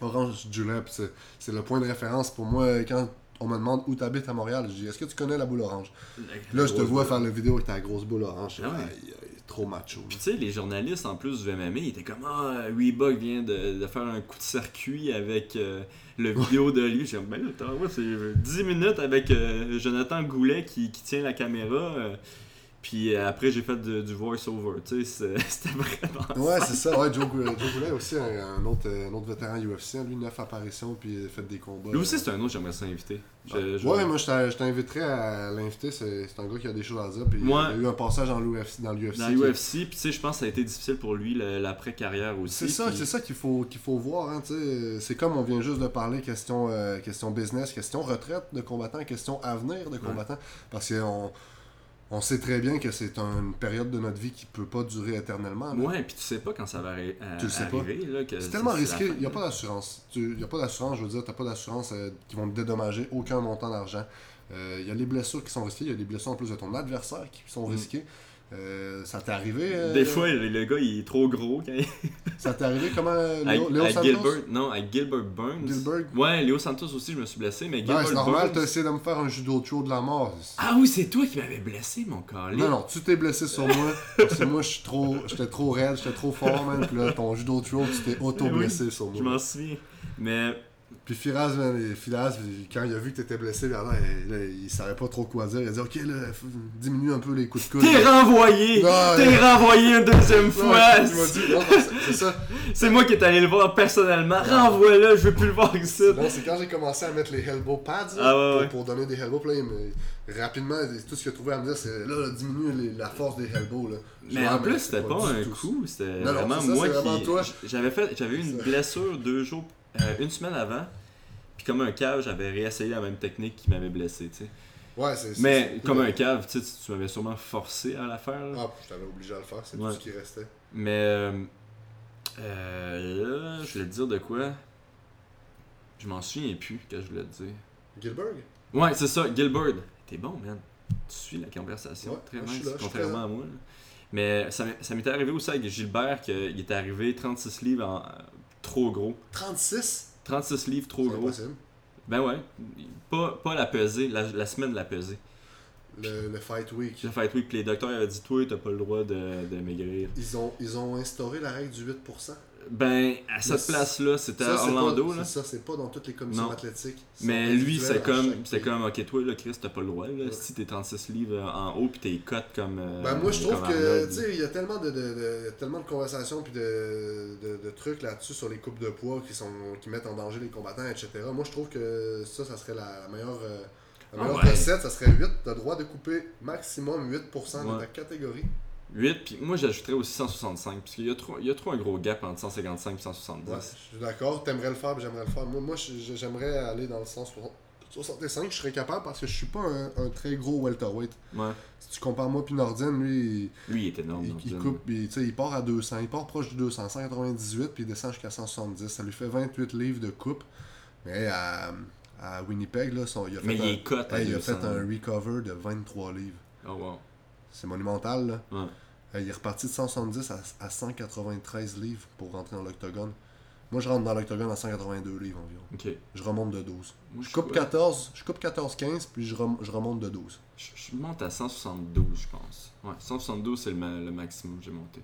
Orange Julep, c'est le point de référence pour moi quand on me demande où t'habites à Montréal. Je dis est-ce que tu connais la boule orange? La Là, je te vois boule. faire la vidéo avec ta grosse boule orange. Ah ouais. Trop macho. Puis tu sais, les journalistes en plus du MMA, ils étaient comme Ah, Reebok vient de, de faire un coup de circuit avec euh, le vidéo de lui. J'ai dit, ben là, c'est 10 minutes avec euh, Jonathan Goulet qui, qui tient la caméra. euh, puis euh, après, j'ai fait de- du voice-over. Tu sais, (laughs) c'était vraiment. Ouais, c'est ça. Ouais, Joe, Joe Goulet aussi, un, un autre, euh, un autre vétéran UFC. Lui, 9 apparitions, puis il a fait des combats. Lui aussi, c'est un autre, j'aimerais ça inviter. Je- je- Ouais, moi, je t'inviterais à l'inviter. C'est un gars qui a des choses à dire. Puis Ouais. il a eu un passage dans l'UFC. Dans l'UFC. Dans qui- l'UFC, puis tu sais, je pense que ça a été difficile pour lui l'après-carrière aussi. C'est ça, puis- c'est ça qu'il faut, qu'il faut voir. Hein, c'est comme on vient juste de parler question, euh, question business, question retraite de combattants, question avenir de combattants. Parce qu'on on sait très bien que c'est une période de notre vie qui peut pas durer éternellement. là. Ouais, puis tu sais pas quand ça va arri- à- Tu le sais arriver. C'est tellement risqué, il n'y a pas d'assurance. Il n'y a pas d'assurance, je veux dire, tu pas d'assurance euh, qui vont te dédommager aucun montant d'argent. Euh, Il y a les blessures qui sont risquées, il y a des blessures en plus de ton adversaire qui sont Mm. Euh, ça t'est arrivé euh, Des fois, le, gars, il est trop gros. Quand il... (laughs) Ça t'est arrivé comment euh, Léo, Santos? Gilbert, non, avec Gilbert Burns. Gilbert? Ouais, Léo Santos aussi, je me suis blessé, mais Ouais, Gilbert c'est normal, t'as essayé de me faire un judo throw de la mort. Ah oui, c'est toi qui m'avais blessé, mon collègue. Non, non, tu t'es blessé sur moi, parce que moi, je suis trop, j'étais trop raide, j'étais trop fort, man. Puis là, ton judo throw, tu t'es auto-blessé sur Je moi. m'en souviens. Mais Puis Firaz, quand il a vu que t'étais blessé, là, là, il savait pas trop quoi dire. Il a dit, ok, là, diminue un peu les coups de coude. t'es renvoyé! T'es renvoyé une deuxième fois! c'est- ça. C'est moi qui est allé le voir personnellement. Renvoie-le, je veux plus le voir ici. Non, c'est quand j'ai commencé à mettre les elbow pads là, Ah ouais, pour, ouais. pour donner des elbow mais rapidement, tout ce qu'il a trouvé à me dire, c'est là, diminue la force des elbows. Là. Mais en plus, c'était pas du un tout coup, c'était vraiment ça, moi qui. J'avais eu une ça. blessure deux jours, euh, une semaine avant. Puis comme un cave, j'avais réessayé la même technique qui m'avait blessé, tu sais. Ouais, c'est Mais comme un cave, tu sais, tu m'avais sûrement forcé à la faire. là. Ah, je t'avais obligé à le faire, c'est Ouais. tout ce qui restait. Mais euh, euh, là, je voulais te dire de quoi? Je m'en souviens plus que je voulais te dire. Gilbert? Ouais, c'est ça, Gilbert. T'es bon, man. Tu suis la conversation. Ouais, Très suis contrairement à moi. là. Mais ça m'était arrivé aussi avec Gilbert qu'il était arrivé 36 livres en, euh, trop gros. 36 36 livres trop C'est gros. impossible. Ben ouais. Pas, pas la pesée, la, la semaine de la pesée. Le, le Fight Week. J'ai fait oui, que les docteurs avaient dit Toi, t'as pas le droit de, de maigrir. Ils ont, ils ont instauré la règle du 8%. Ben, à cette place-là, c'était à Orlando, pas- là. Ça, c'est pas dans toutes les commissions Non. athlétiques. Mais lui, c'est comme, c'est comme, ok, toi, là, Chris, t'as pas le droit, là. Ouais. Si t'es 36 livres en haut, pis t'es cut comme. euh, Ben, moi, je trouve que, tu sais, il y a tellement de, de, tellement de conversations puis de, de, trucs là-dessus sur les coupes de poids qui, sont, qui mettent en danger les combattants, etc. Moi, je trouve que ça, ça serait la, la meilleure, euh, la Ah meilleure ouais. recette. Ça serait 8. T'as le droit de couper maximum 8% de ta catégorie. 8, puis moi, j'ajouterais aussi 165, parce qu'il y, a trop- il y a trop un gros gap entre 155 et 170. Ouais, je suis d'accord. T'aimerais le faire, j'aimerais le faire. Moi, moi j'aimerais aller dans le 165. Je serais capable parce que je suis pas un, un très gros welterweight. Ouais. Si tu compares moi puis Nordin, lui, il, Lui, il est énorme. il, il coupe, il, il part à 200, il part proche du 200, 198, puis il descend jusqu'à 170. Ça lui fait 28 livres de coupe. Mais à, à Winnipeg, là, son- il a fait, Mais il un, est cut à hey, il a 200. fait un recover de 23 livres. Oh, wow. C'est monumental, là. Ouais. Euh, il est reparti de 170 à, à 193 livres pour rentrer dans l'octogone. Moi, je rentre dans l'octogone à 182 livres environ. Ok. Je remonte de 12. Moi, Je coupe ouais, 14, je coupe 14-15, puis je, rem- je remonte de 12. Je, je monte à 172, je pense. Ouais, 172, c'est le, ma- le maximum que j'ai monté.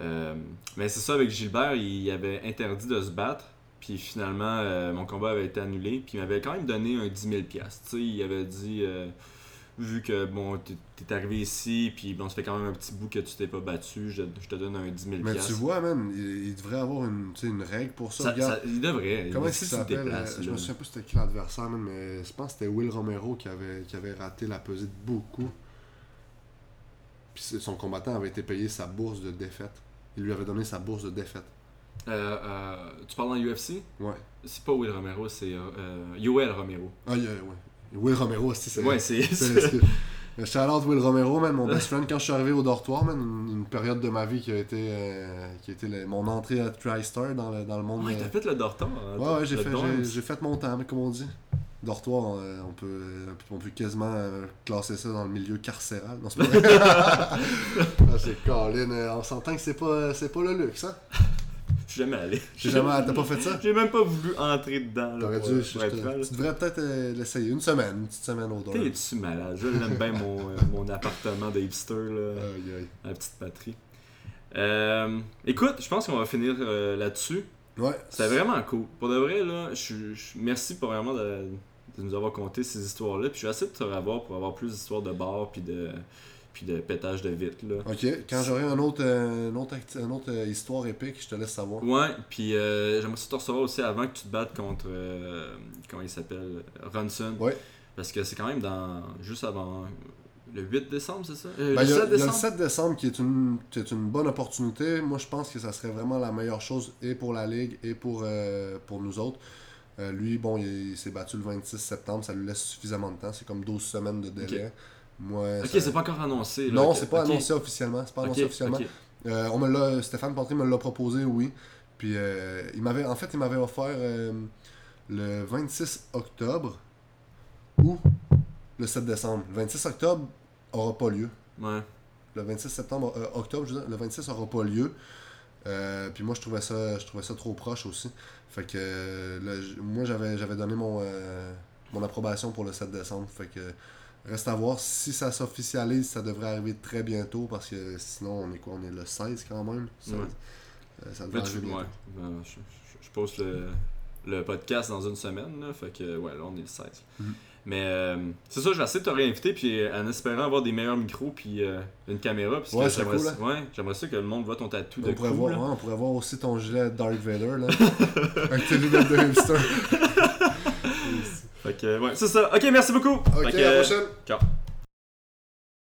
Euh, mais c'est ça, avec Gilbert, il avait interdit de se battre. Puis finalement, euh, mon combat avait été annulé. Puis il m'avait quand même donné un 10 000 Tu sais, il avait dit, euh, vu que bon, t'es arrivé ici, puis bon, ça fait quand même un petit bout que tu t'es pas battu, je, je te donne un 10 000 Mais tu vois, man, il, il devrait avoir une, une règle pour ça. Ça- Regarde, ça- il devrait. comment est-ce qu'il s'appelle euh, Je me souviens pas c'était qui l'adversaire, mais je pense que c'était Will Romero qui avait, qui avait raté la pesée de beaucoup. Puis son combattant avait été payé sa bourse de défaite. Il lui avait donné sa bourse de défaite. Euh, euh, tu parles dans l'UFC Ouais. C'est pas Will Romero, c'est euh, Yoel Romero. Ah, il y a- ouais. Will Romero aussi, c'est. Ouais, c'est. Shout out Will Romero, man, mon best friend. Quand je suis arrivé au dortoir, man, une, une période de ma vie qui a été, euh, qui a été le- mon entrée à TriStar dans le, dans le monde. Ouais, t'as fait le dortoir. hein, Ouais, ouais, j'ai fait, j'ai, fait mon temps, comme on dit. Dortoir, euh, on peut, on peut quasiment euh, classer ça dans le milieu carcéral. Non, c'est pas vrai. (laughs) ah, c'est Colin, on s'entend que c'est pas, c'est pas le luxe, hein? Je suis jamais allé. J'ai jamais, t'as pas fait ça? J'ai même pas voulu entrer dedans. là, T'aurais pour- dû, pour je- être tu devrais peut-être euh, l'essayer. Une semaine, une petite semaine au dorm. T'es-tu malade? Je l'aime bien mon, euh, mon appartement de hipster, là, Aïe, aïe. la petite patrie. Euh, écoute, je pense qu'on va finir là-dessus. Ouais. C'était vraiment cool. Pour de vrai, là, je, suis- je- merci pour vraiment de, de nous avoir conté ces histoires-là. Puis je vais essayer de te revoir pour avoir plus d'histoires de bar puis de, puis de pétage de vitre, là. Ok, quand j'aurai un autre, euh, une autre, acti- une autre euh, histoire épique, je te laisse savoir. Ouais, puis euh, j'aimerais te recevoir aussi avant que tu te battes contre. euh, comment il s'appelle Ronson. Ouais. Parce que c'est quand même dans. Juste avant. Le 8 décembre, c'est ça? Ben, Le il y, a- 7 il y a décembre? le 7 décembre qui est une, qui est une bonne opportunité. Moi, je pense que ça serait vraiment la meilleure chose et pour la Ligue et pour, pour nous autres. Lui, bon, il, il s'est battu le 26 septembre, ça lui laisse suffisamment de temps. C'est comme 12 semaines de délai. Moi, Ok, ça- c'est pas encore annoncé. là, Non, c'est pas annoncé officiellement. C'est pas annoncé officiellement. Euh, on me l'a, Stéphane Pantré me l'a proposé, oui. Puis euh, il m'avait, en fait, il m'avait offert euh, le 26 octobre ou le 7 décembre. Le 26 octobre aura pas lieu. Ouais. Le 26 septembre, euh, octobre, je veux dire, le 26 aura pas lieu. Puis moi, je trouvais ça, je trouvais ça trop proche aussi. Fait que là, moi, j'avais, j'avais donné mon, mon approbation pour le 7 décembre. Fait que reste à voir si ça s'officialise, ça devrait arriver très bientôt parce que sinon, on est quoi? On est le 16 quand même? Ouais. euh, ça devrait tu- arriver ouais. Ben, je, je- je poste le, le podcast dans une semaine, là, fait que ouais, là on est le 16. Mhm. Mais euh, c'est ça, je vais essayer de te réinviter, puis euh, en espérant avoir des meilleurs micros, puis euh, une caméra, parce Ouais, j'aimerais cool, ça- ouais, ça que le monde voit ton tatou de On pourrait, voir, on pourrait voir aussi ton gilet Dark Vader là. avec tes lunettes de hipster. (laughs) Fait que, ouais, c'est ça. Ok, merci beaucoup. Ok, que, à la prochaine. Ciao.